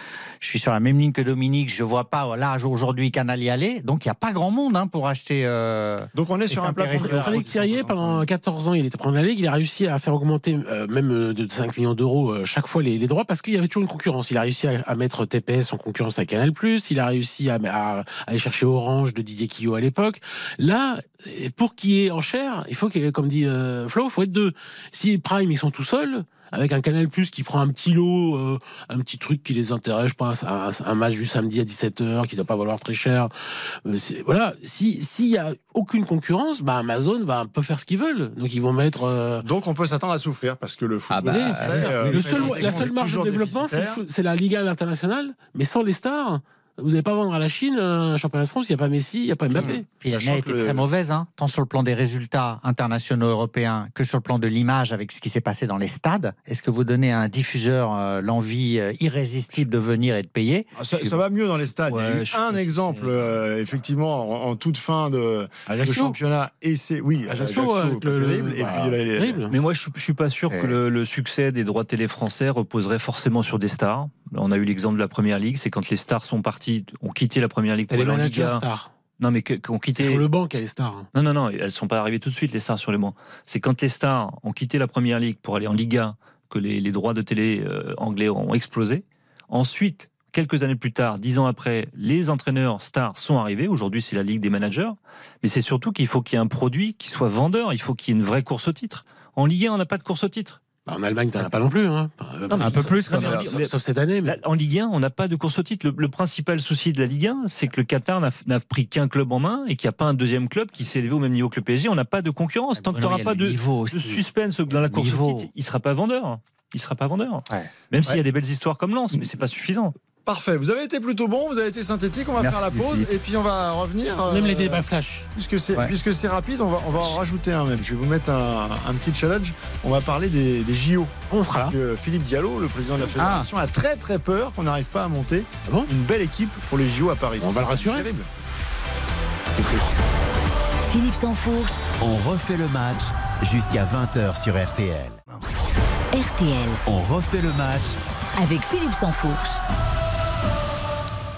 je suis sur la même ligne que Dominique, je vois pas l'âge aujourd'hui Canal y aller. Donc il y a pas grand monde hein, pour acheter. euh, Donc on est sur un plafond. de. Frédéric Thierrier, pendant 14 ans, il était prendre la Ligue. Il a réussi à faire augmenter, euh, même euh, de 5 millions d'euros, chaque fois les, les droits, parce qu'il y avait toujours une concurrence. Il a réussi à, à mettre TPS en concurrence à Canal+. Il a réussi à, à- à aller chercher Orange de Didier Quillot à l'époque. Là, pour qu'il y ait en chair, il faut, que, comme dit Flo, il faut être deux. Si Prime, ils sont tout seuls, avec un Canal Plus qui prend un petit lot, euh, un petit truc qui les intéresse, je pense, un, un match du samedi à 17h qui ne doit pas valoir très cher. Euh, voilà, si s'il y a aucune concurrence, bah Amazon va un peu faire ce qu'ils veulent. Donc ils vont mettre euh, Donc on peut s'attendre à souffrir parce que le Ah football. bah, euh, le seul, présenté la seule marge de développement, c'est la Liga internationale, mais sans les stars. Vous n'allez pas vendre à la Chine un championnat de France, il n'y a pas Messi, il n'y a pas Mbappé. Puis l'année a été le- très mauvaise, hein, tant sur le plan des résultats internationaux européens que sur le plan de l'image avec ce qui s'est passé dans les stades. Est-ce que vous donnez à un diffuseur euh, l'envie euh, irrésistible de venir et de payer? Ah, Ça, ça va mieux dans les stades. Il y a Ouais, eu je un exemple, euh, effectivement, en, en toute fin de, championnat. Et c'est oui, Ajaccio, Ajaccio, le- terrible. Et bah, puis terrible. Mais moi, je ne suis pas sûr que le, le succès des droits télé français reposerait forcément sur des stars. On a eu l'exemple de la Première Ligue, c'est quand les stars sont partis, ont quitté la Première Ligue pour aller en Liga. stars. Non, mais C'est quitté. sur le banc qu'il y a les stars. hein. Non, non, non, elles sont pas arrivées tout de suite, les stars sur les bancs. C'est quand les stars ont quitté la Première Ligue pour aller en Liga que les, les droits de télé euh, anglais ont explosé. Ensuite, quelques années plus tard, dix ans après, les entraîneurs stars sont arrivés. Aujourd'hui, c'est la Ligue des managers. Mais c'est surtout qu'il faut qu'il y ait un produit qui soit vendeur. Il faut qu'il y ait une vraie course au titre. En Ligue 1, on n'a pas de course au titre. Bah, en Allemagne, t'en as pas non plus. Hein. Non, un peu Sauf- plus, sauf- quand même. sauf- Sauf cette année. Mais... En Ligue 1, on n'a pas de course au titre. Le, le principal souci de la Ligue 1, c'est que le Qatar n'a pris qu'un club en main et qu'il n'y a pas un deuxième club qui s'est élevé au même niveau que le PSG. On n'a pas de concurrence. Tant que tu n'auras pas de, de suspense dans la course Niveau. au titre, il ne sera pas vendeur. Il sera pas vendeur. Ouais. Même s'il y a des belles histoires comme Lens, mais c'est pas suffisant. Parfait. Vous avez été plutôt bon, vous avez été synthétique. On va Merci, faire la pause Philippe. et puis on va revenir. euh, Même les débats flash. Puisque c'est Ouais. puisque c'est rapide, on va on va en rajouter un même. Je vais vous mettre un, un petit challenge. On va parler des, des JO. On sera là. Que Philippe Diallo, le président de la fédération, a très très peur qu'on n'arrive pas à monter Ah bon? une belle équipe pour les JO à Paris. On va le rassurer. Terrible. Philippe Sansfourche, On refait le match jusqu'à 20h sur RTL. RTL, On refait le match avec Philippe Sansfourche.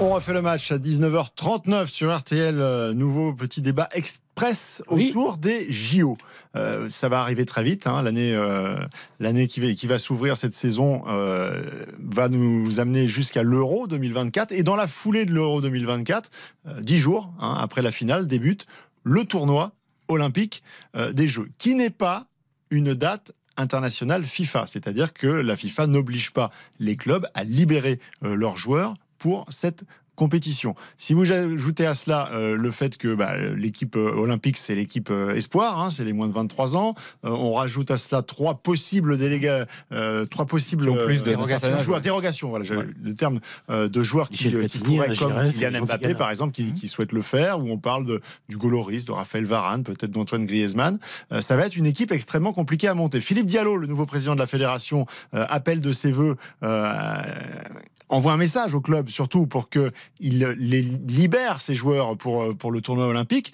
On refait le match à 19h39 sur RTL. euh, nouveau petit débat express Oui. autour des JO. Euh, ça va arriver très vite. hein. L'année, euh, l'année qui va, qui va s'ouvrir cette saison euh, va nous amener jusqu'à l'Euro 2024. Et dans la foulée de l'Euro 2024, euh, dix jours hein, après la finale, débute le tournoi olympique des Jeux, qui n'est pas une date internationale FIFA. C'est-à-dire que la FIFA n'oblige pas les clubs à libérer leurs joueurs pour cette compétition. Si vous ajoutez à cela euh, le fait que bah, l'équipe euh, olympique, c'est l'équipe euh, espoir, hein, c'est les moins de 23 ans, euh, on rajoute à cela trois possibles délégués, euh, trois possibles ont plus de- âge, joueurs, ouais. dérogations, voilà, j'avais Ouais. le terme euh, de joueurs qui, euh, pourraient, comme Kylian Mbappé par exemple, qui, qui souhaite le faire, ou on parle de, du Goloris, de Raphaël Varane, peut-être d'Antoine Griezmann. Euh, ça va être une équipe extrêmement compliquée à monter. Philippe Diallo, le nouveau président de la fédération, euh, appelle de ses voeux, euh, envoie un message au club, surtout pour qu'il les libère, ces joueurs, pour, euh, pour le tournoi olympique.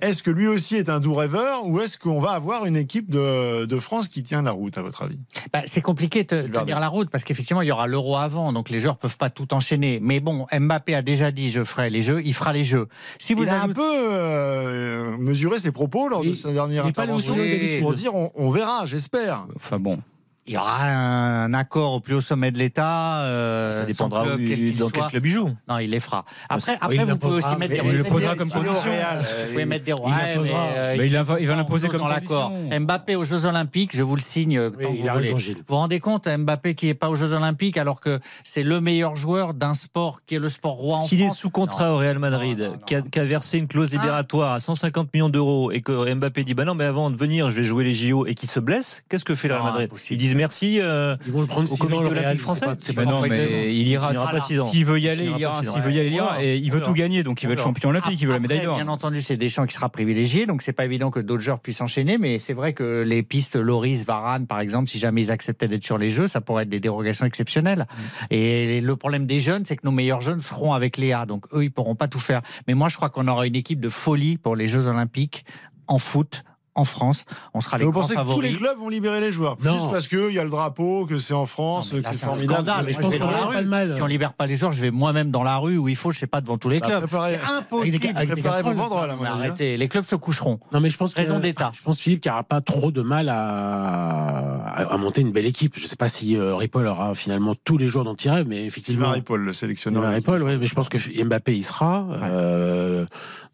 Est-ce que lui aussi est un doux rêveur ou est-ce qu'on va avoir une équipe de, de France qui tient la route, à votre avis? Bah, c'est compliqué de tenir la route parce qu'effectivement, il y aura l'euro avant, donc les joueurs peuvent pas tout enchaîner. Mais bon, Mbappé a déjà dit je ferai les jeux, il fera les jeux. Si vous Il a un peu euh, mesuré ses propos lors de Il- sa dernière intervention pour dire on, on verra, j'espère. Enfin bon. Il y aura un accord au plus haut sommet de l'État. euh, Ça dépendra club, où- quel qu'il dans quel soit. club il joue. Non, il les fera. Après, il après vous pouvez aussi mettre des il le posera comme condition. Real, euh, Vous pouvez mettre des Il l'imposera. euh, Mais il va- il va sont l'imposer comme dans l'accord. Mbappé aux Jeux Olympiques, je vous le signe. euh, Oui, tant que il vous a voulez. raison, Gilles. Vous vous rendez compte, Mbappé qui n'est pas aux Jeux Olympiques alors que c'est le meilleur joueur d'un sport qui est le sport roi en S'il est sous contrat au Real Madrid, qui a, versé une clause Ah. libératoire à 150 millions d'euros et que Mbappé dit bah non mais avant de venir je vais jouer les JO et qu'il se blesse, qu'est-ce que fait le Real Madrid? Disent merci. euh, Ils vont le prendre Au 6 comité ans, olympique français c'est pas- Mais pas non, complètement- mais il ira. Il pas ans. S'il veut y aller, Il ira. S'il veut y aller, il ira. Et il veut tout gagner, donc il veut être champion olympique, il veut la médaille d'or. Bien entendu, c'est Deschamps qui sera privilégié, donc c'est pas évident que d'autres joueurs puissent enchaîner, mais c'est vrai que les pistes Loris, Varane, par exemple, si jamais ils acceptaient d'être sur les Jeux, ça pourrait être des dérogations exceptionnelles. Et le problème des jeunes, c'est que nos meilleurs jeunes seront avec Léa, donc eux, ils pourront pas tout faire. Mais moi, je crois qu'on aura une équipe de folie pour les Jeux Olympiques en foot. En France, on sera les vous grands pensez que tous les clubs vont libérer les joueurs? Non. Juste parce qu'il y a le drapeau, que c'est en France, Non, mais que c'est formidable. scandale. Mais je pense vais qu'on dans la n'aura rue. pas de mal. Si on libère pas les joueurs, je vais moi-même dans la rue où il faut, je sais pas, devant tous les Bah, clubs. C'est impossible. Avec des- avec des banderoles, mais hein. arrêtez, les clubs se coucheront. Non, mais je pense que- Raison d'État. Je pense Philippe qu'il n'y aura pas trop de mal à, à, à monter une belle équipe. Je ne sais pas si euh, Ripoll aura finalement tous les joueurs dont il rêve, mais effectivement. Ripoll, le sélectionneur. Ripoll, France. mais je pense que Mbappé y sera. euh,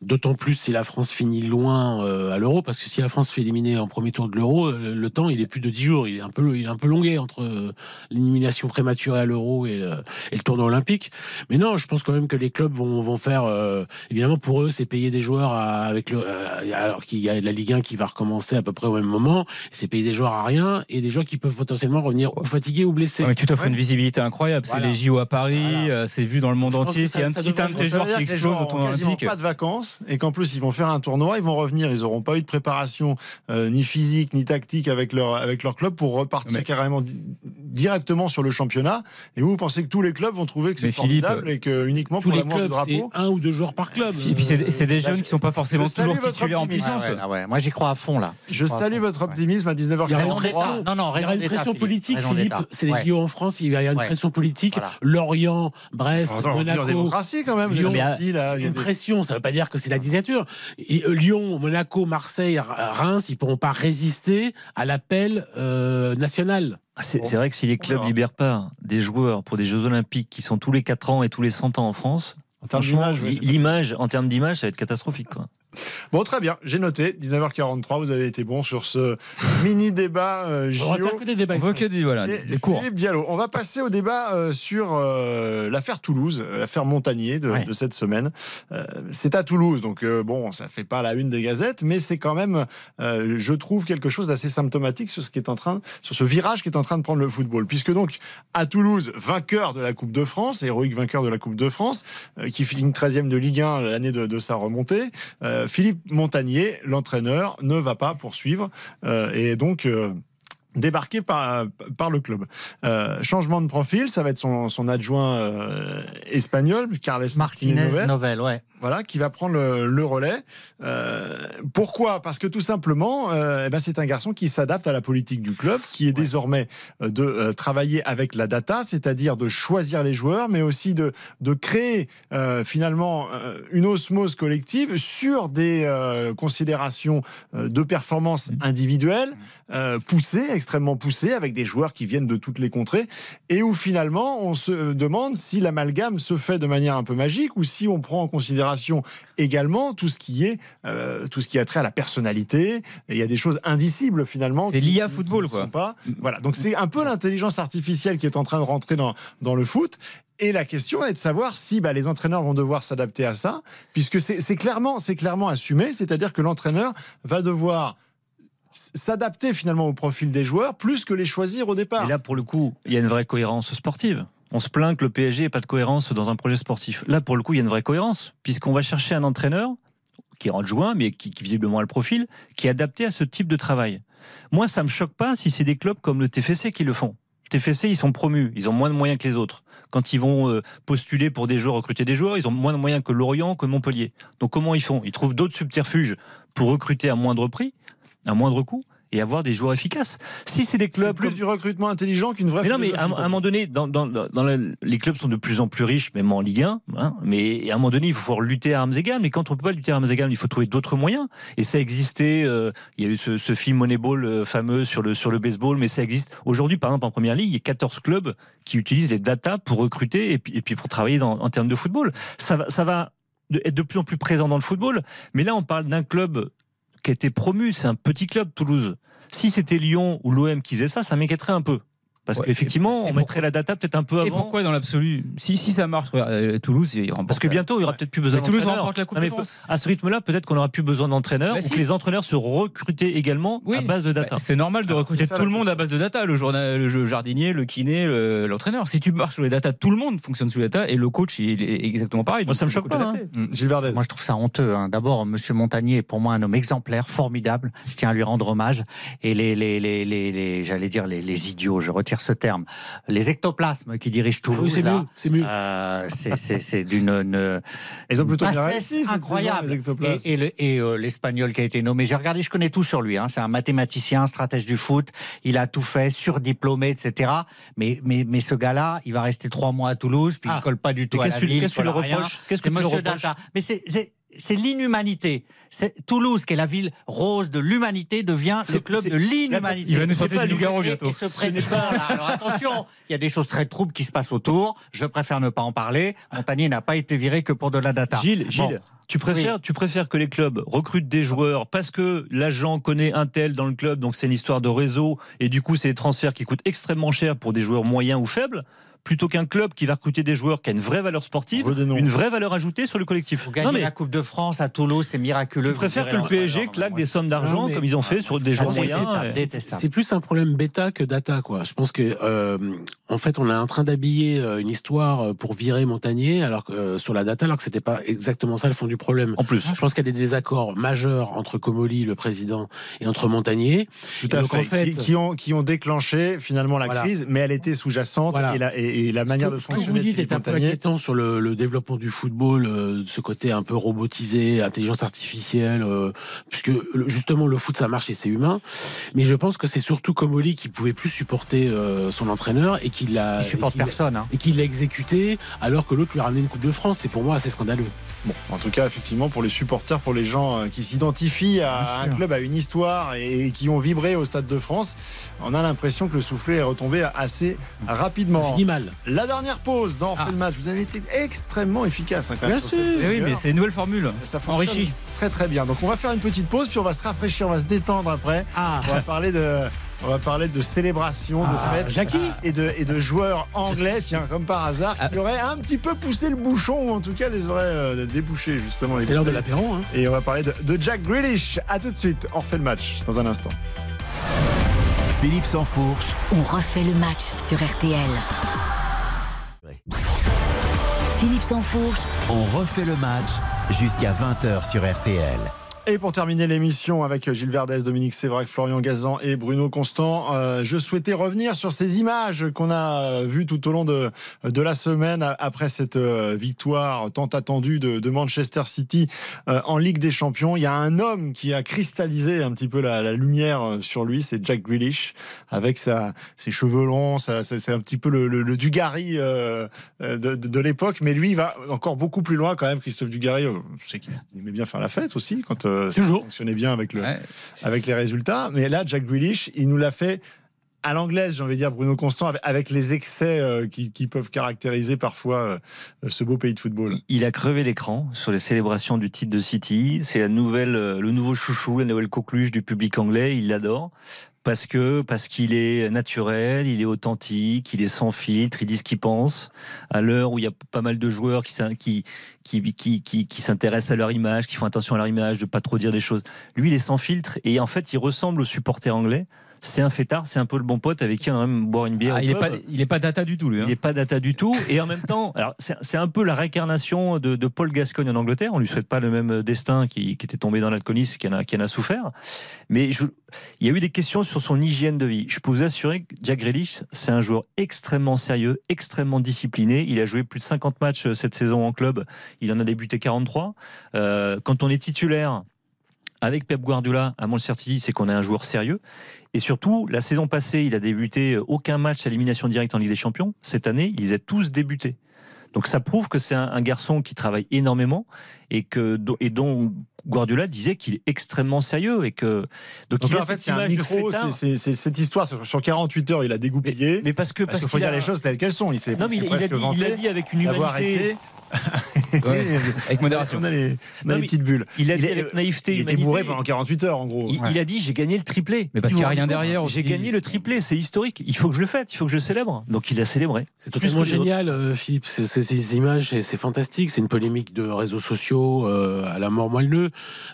D'autant plus si la France finit loin euh, à l'Euro, parce que si la France fait éliminer en premier tour de l'Euro, le, le temps il est plus de 10 jours, il est un peu, il est un peu longué entre euh, l'élimination prématurée à l'Euro et, euh, et le tournoi olympique. Mais non, je pense quand même que les clubs vont, vont faire, euh, évidemment pour eux, c'est payer des joueurs à- avec le, euh, alors qu'il y a la Ligue 1 qui va recommencer à peu près au même moment, c'est payer des joueurs à rien et des joueurs qui peuvent potentiellement revenir ou fatigués ou blessés. Ouais, mais tu t'offres une visibilité incroyable. C'est Voilà. les JO à Paris, Voilà. euh, c'est vu dans le monde Je entier. que S'il y a ça- un petit un de tes joueurs qui explose au tournoi olympique. pas de vacances et qu'en plus ils vont faire un tournoi, ils vont revenir, ils n'auront pas eu de préparation euh, ni physique ni tactique avec leur avec leur club pour repartir Mais- carrément di- directement sur le championnat. Et vous, vous pensez que tous les clubs vont trouver que c'est Mais Philippe, formidable et que uniquement Tous pour les l'amour du clubs, c'est drapeau. un ou deux joueurs par club. Et puis c'est c'est des là, jeunes je- qui sont pas forcément toujours titulaires en puissance. Ah ouais, ah ouais. Moi, j'y crois à fond, là. Je salue votre optimisme à Il y aura une 19h43. pression. Non, non, Il y aura une pression Philippe. politique, Philippe. C'est les Ouais. JO en France, il y a une Ouais. pression politique. Voilà. Lorient, Brest, Monaco. démocratie quand même. il y a Une des- pression, ça ne veut pas dire que c'est la dictature. Et, euh, Lyon, Monaco, Marseille, Reims, ils pourront pas résister à l'appel euh, national. Ah, C'est c'est vrai que si les clubs libèrent pas des joueurs pour des Jeux Olympiques qui sont tous les 4 ans et tous les 100 ans en France, l'image, en termes d'image, ça va être catastrophique. Quoi. Bon, très bien, j'ai noté. 19h43, vous avez été bon sur ce mini débat euh, On va JO. faire que des débats. On que express. des, voilà, Et des cours. Philippe Diallo, on va passer au débat euh, sur euh, l'affaire Toulouse, euh, l'affaire Montagnier de, Ouais. de cette semaine. Euh, c'est à Toulouse, donc euh, bon, ça fait pas la une des gazettes, mais c'est quand même, euh, je trouve, quelque chose d'assez symptomatique sur ce qui est en train, sur ce virage qui est en train de prendre le football, puisque donc à Toulouse, vainqueur de la Coupe de France, héroïque vainqueur de la Coupe de France, euh, qui finit 13e de Ligue 1 l'année de, de sa remontée, euh, Philippe Montagnier, l'entraîneur, ne va pas poursuivre euh, et donc. Débarqué par, par le club. Euh, changement de profil, ça va être son, son adjoint euh, espagnol, Carles Martinez Martinez, Novel, ouais. voilà, qui va prendre le, le relais. Euh, pourquoi? Parce que tout simplement, eh ben, c'est un garçon qui s'adapte à la politique du club, qui est désormais de travailler avec la data, c'est-à-dire de choisir les joueurs, mais aussi de, de créer finalement une osmose collective sur des considérations de performance individuelle poussées, extrêmement poussées, avec des joueurs qui viennent de toutes les contrées, et où finalement on se demande si l'amalgame se fait de manière un peu magique ou si on prend en considération également tout ce qui est euh, tout ce qui a trait à la personnalité. Et il y a des choses indicibles finalement. C'est l'IA football, qui quoi. Pas. Voilà, donc c'est un peu l'intelligence artificielle qui est en train de rentrer dans dans le foot. Et la question est de savoir si bah, les entraîneurs vont devoir s'adapter à ça, puisque c'est clairement, c'est clairement assumé, c'est-à-dire que l'entraîneur va devoir s'adapter finalement au profil des joueurs plus que les choisir au départ. Et là, pour le coup, il y a une vraie cohérence sportive. On se plaint que le PSG n'ait pas de cohérence dans un projet sportif. Là, pour le coup, il y a une vraie cohérence, puisqu'on va chercher un entraîneur qui est adjoint, mais qui, visiblement a le profil, qui est adapté à ce type de travail. Moi, ça me choque pas si c'est des clubs comme le TFC qui le font. Le TFC, ils sont promus, ils ont moins de moyens que les autres. Quand ils vont euh, postuler pour des joueurs, recruter des joueurs, ils ont moins de moyens que Lorient, que Montpellier. Donc comment ils font? Ils trouvent d'autres subterfuges pour recruter à moindre prix, à moindre coût, et avoir des joueurs efficaces. Si c'est des C'est clubs plus comme- du recrutement intelligent qu'une vraie mais non, mais à, à un moment donné, dans, dans- dans le- les clubs sont de plus en plus riches, même en Ligue 1. hein, mais à un moment donné, il faut pouvoir lutter à armes égales. Mais quand on peut pas lutter à armes égales, il faut trouver d'autres moyens. Et ça existait. euh, il y a eu ce, ce film Moneyball euh, fameux sur le sur le baseball, mais ça existe aujourd'hui. Par exemple, en première ligue, il y a 14 clubs qui utilisent les data pour recruter et puis, et puis pour travailler dans- en termes de football. Ça va, ça va être de plus en plus présent dans le football. Mais là, on parle d'un club été promu. C'est un petit club, Toulouse. Si c'était Lyon ou l'OM qui faisait ça, ça m'inquiéterait un peu. Parce Ouais, qu'effectivement, et- et on mettrait la data peut-être un peu Et avant. pourquoi dans l'absolu si, si ça marche, euh, Toulouse, Parce que bientôt, il y aura peut-être plus besoin Mais Toulouse d'entraîneurs. remporte la Coupe Non, de France. À ce rythme-là, peut-être qu'on n'aura plus besoin d'entraîneurs Bah ou si. que les entraîneurs se recrutaient également Oui. à base de Bah, data. c'est normal de Alors, recruter ça, tout le monde à base de data, le, journal, le jardinier, le kiné, le- l'entraîneur. Si tu marches sur les data, tout le monde fonctionne sur les data et le coach, il est exactement pareil. Moi, ça me choque pas. Gilles Verdez. Moi, je trouve ça honteux. hein. D'abord, Monsieur Montagnier est pour moi un homme exemplaire, formidable. Je tiens à lui rendre hommage. Et les, les, les, les, les- j'allais dire les, les idiots, je retire ce terme, les ectoplasmes qui dirigent Ah Oui, Toulouse, c'est mieux, c'est mieux. euh, c'est- c'est d'une incroyable. saison, et et le- euh, l'espagnol qui a été nommé, j'ai regardé, je connais tout sur lui. Hein. C'est un mathématicien, stratège du foot. Il a tout fait, surdiplômé, etc. Mais mais mais ce gars-là, il va rester trois mois à Toulouse, puis Ah. il colle pas du tout à la ville. qu'est-ce que le reproches? Qu'est-ce que Monsieur Data. Mais c'est c'est l'inhumanité. C'est Toulouse, qui est la ville rose de l'humanité, devient le club de l'inhumanité. Il va nous pas du et- bientôt. Et ce président-là, alors attention, il y a des choses très troubles qui se passent autour. Je préfère ne pas en parler. Montagnier n'a pas été viré que pour de la data. Gilles, Bon. Gilles, tu préfères, tu préfères que les clubs recrutent des joueurs parce que l'agent connaît un tel dans le club, donc c'est une histoire de réseau, et du coup c'est des transferts qui coûtent extrêmement cher pour des joueurs moyens ou faibles, plutôt qu'un club qui va recruter des joueurs qui a une vraie valeur sportive, une vraie valeur ajoutée sur le collectif. Vous gagnez la Coupe de France à Toulouse, c'est miraculeux. tu préfères Vous que le PSG claque Non, des sommes d'argent mais- comme ils ont fait sur des joueurs moyens. C'est plus un problème bêta que data, quoi. Je pense que, euh, en fait, on est en train d'habiller euh, une histoire euh, pour virer Montagnier, alors que euh, sur la data, alors que c'était pas exactement ça le fond du problème. En plus. Je pense qu'il y a des désaccords majeurs entre Comoli, le président, et entre Montagnier. Tout à donc, fait. en fait- qui, qui ont, qui ont déclenché finalement la Voilà. crise, mais elle était sous-jacente Voilà. et, la, et, et la manière Ce de que- ce que fonctionner vous dites est un peu inquiétant sur le, le développement du football, euh, ce côté un peu robotisé, intelligence artificielle, euh, puisque justement le foot ça marche et c'est humain. Mais je pense que c'est surtout Comoli qui pouvait plus supporter euh, son entraîneur et qui l'a Il supporte et personne. hein. et qu'il l'a exécuté alors que l'autre lui a ramené une Coupe de France. C'est pour moi assez scandaleux. Bon, en tout cas, effectivement, pour les supporters, pour les gens euh, qui s'identifient à un club, à une histoire et qui ont vibré au Stade de France, on a l'impression que le soufflet est retombé assez Ça rapidement. finit mal. La dernière pause dans On refait Ah. le match. Vous avez été extrêmement efficace hein, quand même. Bien sur sûr. cette oui, mais c'est une nouvelle formule. ça très très bien. Donc on va faire une petite pause puis on va se rafraîchir, on va se détendre après. Ah, On va parler de, on va parler de célébration, de Ah, fête. Jackie. Et de, et de joueurs anglais, tiens, comme par hasard, Ah. qui auraient un petit peu poussé le bouchon, ou en tout cas les auraient euh, débouchés, justement. les c'est l'heure de l'apéro. Hein. Et on va parler de, de Jack Grealish. À tout de suite. On refait le match dans un instant. Philippe Sansfourche, On refait le match sur RTL. Philippe Sansfourche, on refait le match jusqu'à 20h sur RTL. Et pour terminer l'émission avec Gilles Verdès, Dominique Sévrac, Florian Gazan et Bruno Constant, euh, je souhaitais revenir sur ces images qu'on a euh, vues tout au long de, de la semaine après cette euh, victoire tant attendue de, Manchester City en Ligue des Champions. Il y a un homme qui a cristallisé un petit peu la, lumière sur lui, c'est Jack Grealish, avec ses cheveux longs, c'est un petit peu le, le, Dugarry de, l'époque, mais lui va encore beaucoup plus loin quand même. Christophe Dugarry, je sais qu'il aimait bien faire la fête aussi quand euh, ça Toujours. fonctionnait bien avec le, Ouais. avec les résultats. Mais là, Jack Grealish, il nous l'a fait à l'anglaise, j'ai envie de dire, Bruno Constant, avec- avec les excès euh, qui, qui peuvent caractériser parfois euh, ce beau pays de football. Il a crevé l'écran sur les célébrations du titre de City. C'est la nouvelle, euh, le nouveau chouchou, la nouvelle coqueluche du public anglais. Il l'adore parce que parce qu'il est naturel, il est authentique, il est sans filtre, il dit ce qu'il pense. À l'heure où il y a pas mal de joueurs qui s'in- qui qui qui qui, qui s'intéressent à leur image, qui font attention à leur image, de pas trop dire des choses. Lui, il est sans filtre et en fait, il ressemble au supporter anglais. C'est un fêtard, c'est un peu le bon pote avec qui on même boire une bière. Ah, il est pas, il est pas data du tout lui. hein. Il n'est pas data du tout. Et en même temps, alors c'est un peu la réincarnation de, de Paul Gascogne en Angleterre. On lui souhaite pas le même destin qui, qui était tombé dans l'alcoolisme, qui en a, qui en a souffert. Mais je- il y a eu des questions sur son hygiène de vie. Je peux vous assurer que Jack Grealish, c'est un joueur extrêmement sérieux, extrêmement discipliné. Il a joué plus de 50 matchs euh, cette saison en club. Il en a débuté 43. Euh, quand on est titulaire, avec Pep Guardiola à Manchester City, c'est qu'on est un joueur sérieux. Et surtout, la saison passée, il a débuté aucun match à élimination directe en Ligue des Champions. Cette année, ils ont tous débuté. Donc ça prouve que c'est un, un garçon qui travaille énormément et que et dont Guardiola disait qu'il est extrêmement sérieux et que donc, Donc il là, a en fait, c'est un micro, c'est- cette histoire sur sur 48 heures, il a dégoupillé. mais parce que parce qu'il faut dire a- les choses telles qu'elles sont. Il s'est il a dit, vanté il a dit avec une humanité. Ouais, avec modération. On a les, on a Non, les mais petites bulles. Il a Il dit est- avec naïveté. Il était bourré pendant 48 heures, en gros. Il, il a dit j'ai gagné le triplé. Mais parce qu'il y a rien derrière J'ai gagné le triplé, c'est historique. Il faut que je le fête, il faut que je le célèbre. Donc il a célébré. C'est totalement génial, euh, Philippe. C'est- c'est- Ces images, c'est c'est fantastique. C'est une polémique de réseaux sociaux euh, à la mort moelleux.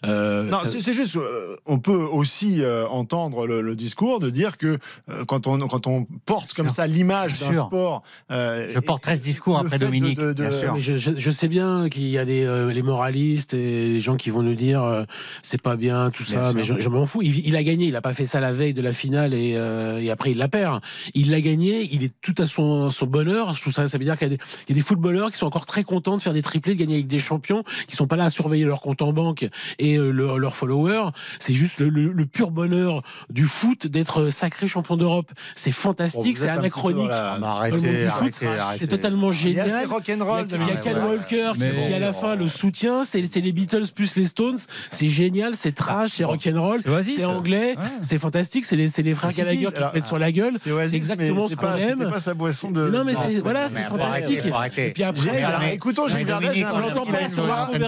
Euh, Non, ça- c'est c'est juste, euh, on peut aussi euh, entendre le, le discours de dire que euh, quand, on, quand on porte comme sûr. ça l'image d'un sport. euh, Je porterai ce discours après fait de- Dominique, de- de- bien sûr. Mais je, je- je sais bien qu'il y a les, euh, les moralistes et les gens qui vont nous dire euh, c'est pas bien tout ça, mais je, je m'en fous. Il, il a gagné, il a pas fait ça la veille de la finale et, euh, et après il la perd. Il l'a gagné, il est tout à son, son bonheur. Trouve ça, ça veut dire qu'il y, a des- il y a des footballeurs qui sont encore très contents de faire des triplés, de gagner avec des champions, qui sont pas là à surveiller leur compte en banque et euh, leur- leurs followers. C'est juste le, le- le pur bonheur du foot d'être sacré champion d'Europe. C'est fantastique, vous c'est anachronique. la- arrêtez, arrêtez, arrêtez. C'est totalement génial. rock'n'roll. Il y a- il y a Alan Walker qui- Mais- qui à la fin le soutient, c'est c'est les Beatles plus les Stones. C'est génial, c'est trash, c'est rock'n'roll, C'est c'est anglais, Ouais. c'est fantastique, c'est les, c'est les frères dit, Gallagher qui alors, se mettent sur la gueule. C'est exactement ce c'est qu'on pas, aime. pas sa boisson de. Non, mais c'est voilà, c'est fantastique. Et puis après, écoutons j'ai une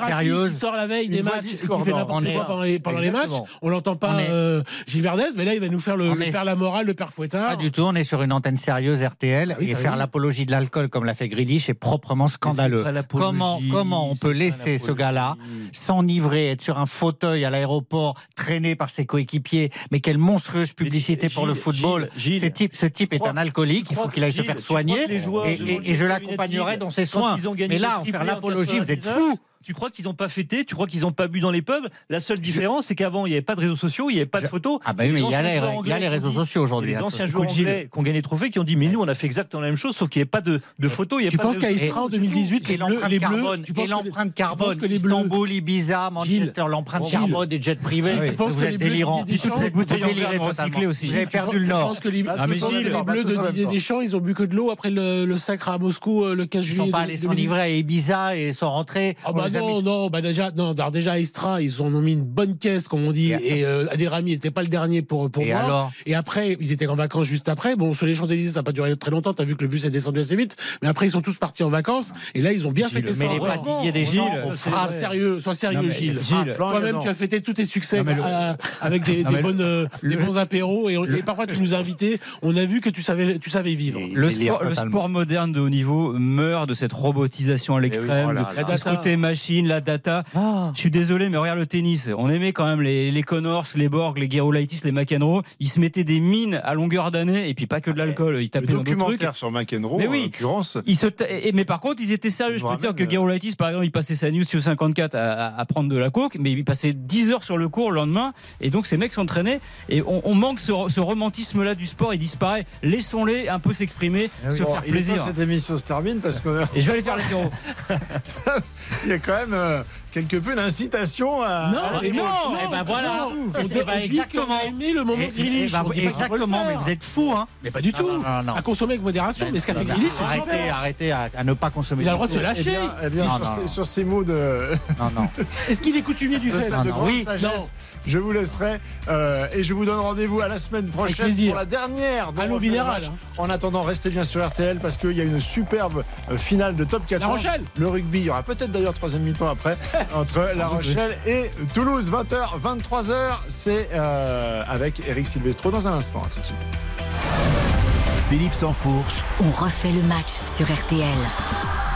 sérieuse. qui sort la veille des matchs qui fait n'importe quoi pendant les, pendant les matchs. Exactement. On l'entend pas euh, Gilles Verdez, mais là il va nous faire le, la morale, le père Fouettard. Pas du tout, on est sur une antenne sérieuse RTL Ah et faire l'apologie de l'alcool comme l'a fait Grealish est proprement scandaleux. Comment, comment on peut laisser ce gars-là s'enivrer, être sur un fauteuil à l'aéroport, traîné par ses coéquipiers, mais quelle monstrueuse publicité pour le football. Ce type, ce type est un alcoolique, il faut qu'il aille se faire soigner et, je l'accompagnerai dans ses soins. Mais là, en faire l'apologie, vous êtes 99, fous Tu crois qu'ils n'ont pas fêté Tu crois qu'ils n'ont pas bu dans les pubs La seule différence, c'est qu'avant, il n'y avait pas de réseaux sociaux, il n'y avait pas de Je- photos. Ah bah oui, mais il y a les- y a réseaux sociaux aujourd'hui, Les hein, anciens joueurs anglais qui ont gagné le trophée qui ont dit Mais nous, on a fait exactement la même chose, sauf qu'il n'y avait pas de, de photos. il y avait Tu pas penses qu'à Istra en sociaux. 2018, Et les bleus, bleus, carbone, tu et penses que les- l'empreinte tu carbone, penses que les bleus- Istanbul, Ibiza, Manchester, l'empreinte carbone des jets privés, oui. Tu penses vous que êtes les bleus délirant. Vous avez perdu le Je nord. pense que les, tu mais penses que Gilles, les bleus de Didier. Deschamps, ils ont bu que de l'eau après le, sacre à Moscou euh, le 15 Ils juillet. sont pas allés 2018. s'enivrer à Ibiza et sont rentrés. Ah les a non, non, bah déjà, non, alors déjà à Istra, ils en ont mis une bonne caisse, comme on dit, Et- et euh, Aderami n'était pas le dernier pour, pour Et moi. alors et après, ils étaient en vacances juste après. Bon, sur les Champs-Élysées, ça n'a pas duré très longtemps, t'as vu que le bus est descendu assez vite, mais après, ils sont tous partis en vacances, et là, ils ont bien fêté ça. Mais les pas Gilles, aux c'est Sois phrases. sérieux, sois sérieux, Non, mais Gilles. Gilles, Toi-même, tu as fêté tous tes succès Non, mais le- euh, avec des, Non, des mais le- bonnes, euh, des bons apéros, et, on- et parfois, tu nous as invités. On a vu que tu savais, tu savais vivre. Et- Le sport, le totalement. sport moderne de haut niveau meurt de cette robotisation à l'extrême, oh de- côté machine, la data. Ah. Je suis désolé, mais regarde le tennis. On aimait quand même les, les Connors, les Borg, les Gerolaitis, les McEnroe. Ils se mettaient des mines à longueur d'année, et puis pas que de l'alcool. Ils Le tapaient dans d'autres trucs. documentaire sur McEnroe, Mais oui. en l'occurrence. Ils se et- mais par contre, ils étaient sérieux. Je peux te dire que euh, Gerolaitis, par exemple, il passait sa news sur 54 à, à- à prendre de la coke, mais il passait 10 heures sur le cours le lendemain. Et donc, ces mecs s'entraînaient. Et on, on manque ce, ce romantisme-là du sport. Il disparaît. Laissons-les un peu s'exprimer, se Bon, faire il est temps plaisir. que cette émission se termine parce qu'il Et je vais aller faire les bureaux. y a quand même euh, quelque peu d'incitation à. Non, à mais non. Eh ben voilà, On c'est dit- eh ben on dit exactement. qu'on a aimé le moment de eh pas qu'il faut le exactement, mais vous êtes fous, hein Mais pas du tout. non, non, non. À consommer avec modération. Mais ce qu'a fait c'est Arrêtez, arrêtez à, à ne pas consommer. Il a le droit de se Eh lâcher. bien, eh bien, Non, sur, non, ces, non. sur ces mots de, Non, non. Est-ce qu'il est coutumier du de, fait Non, non, grande oui. sagesse, je vous laisserai euh, et je vous donne rendez-vous à la semaine prochaine pour la dernière. de minérale, match. hein. En attendant, restez bien sur RTL parce qu'il y a une superbe euh, finale de top 14. La Rochelle. Le rugby, il y aura peut-être d'ailleurs troisième mi-temps après entre La Rochelle et Toulouse. 20h, 23h, c'est euh, avec Eric Silvestro dans un instant. À tout de suite. Philippe Sansfourche. On refait le match sur RTL.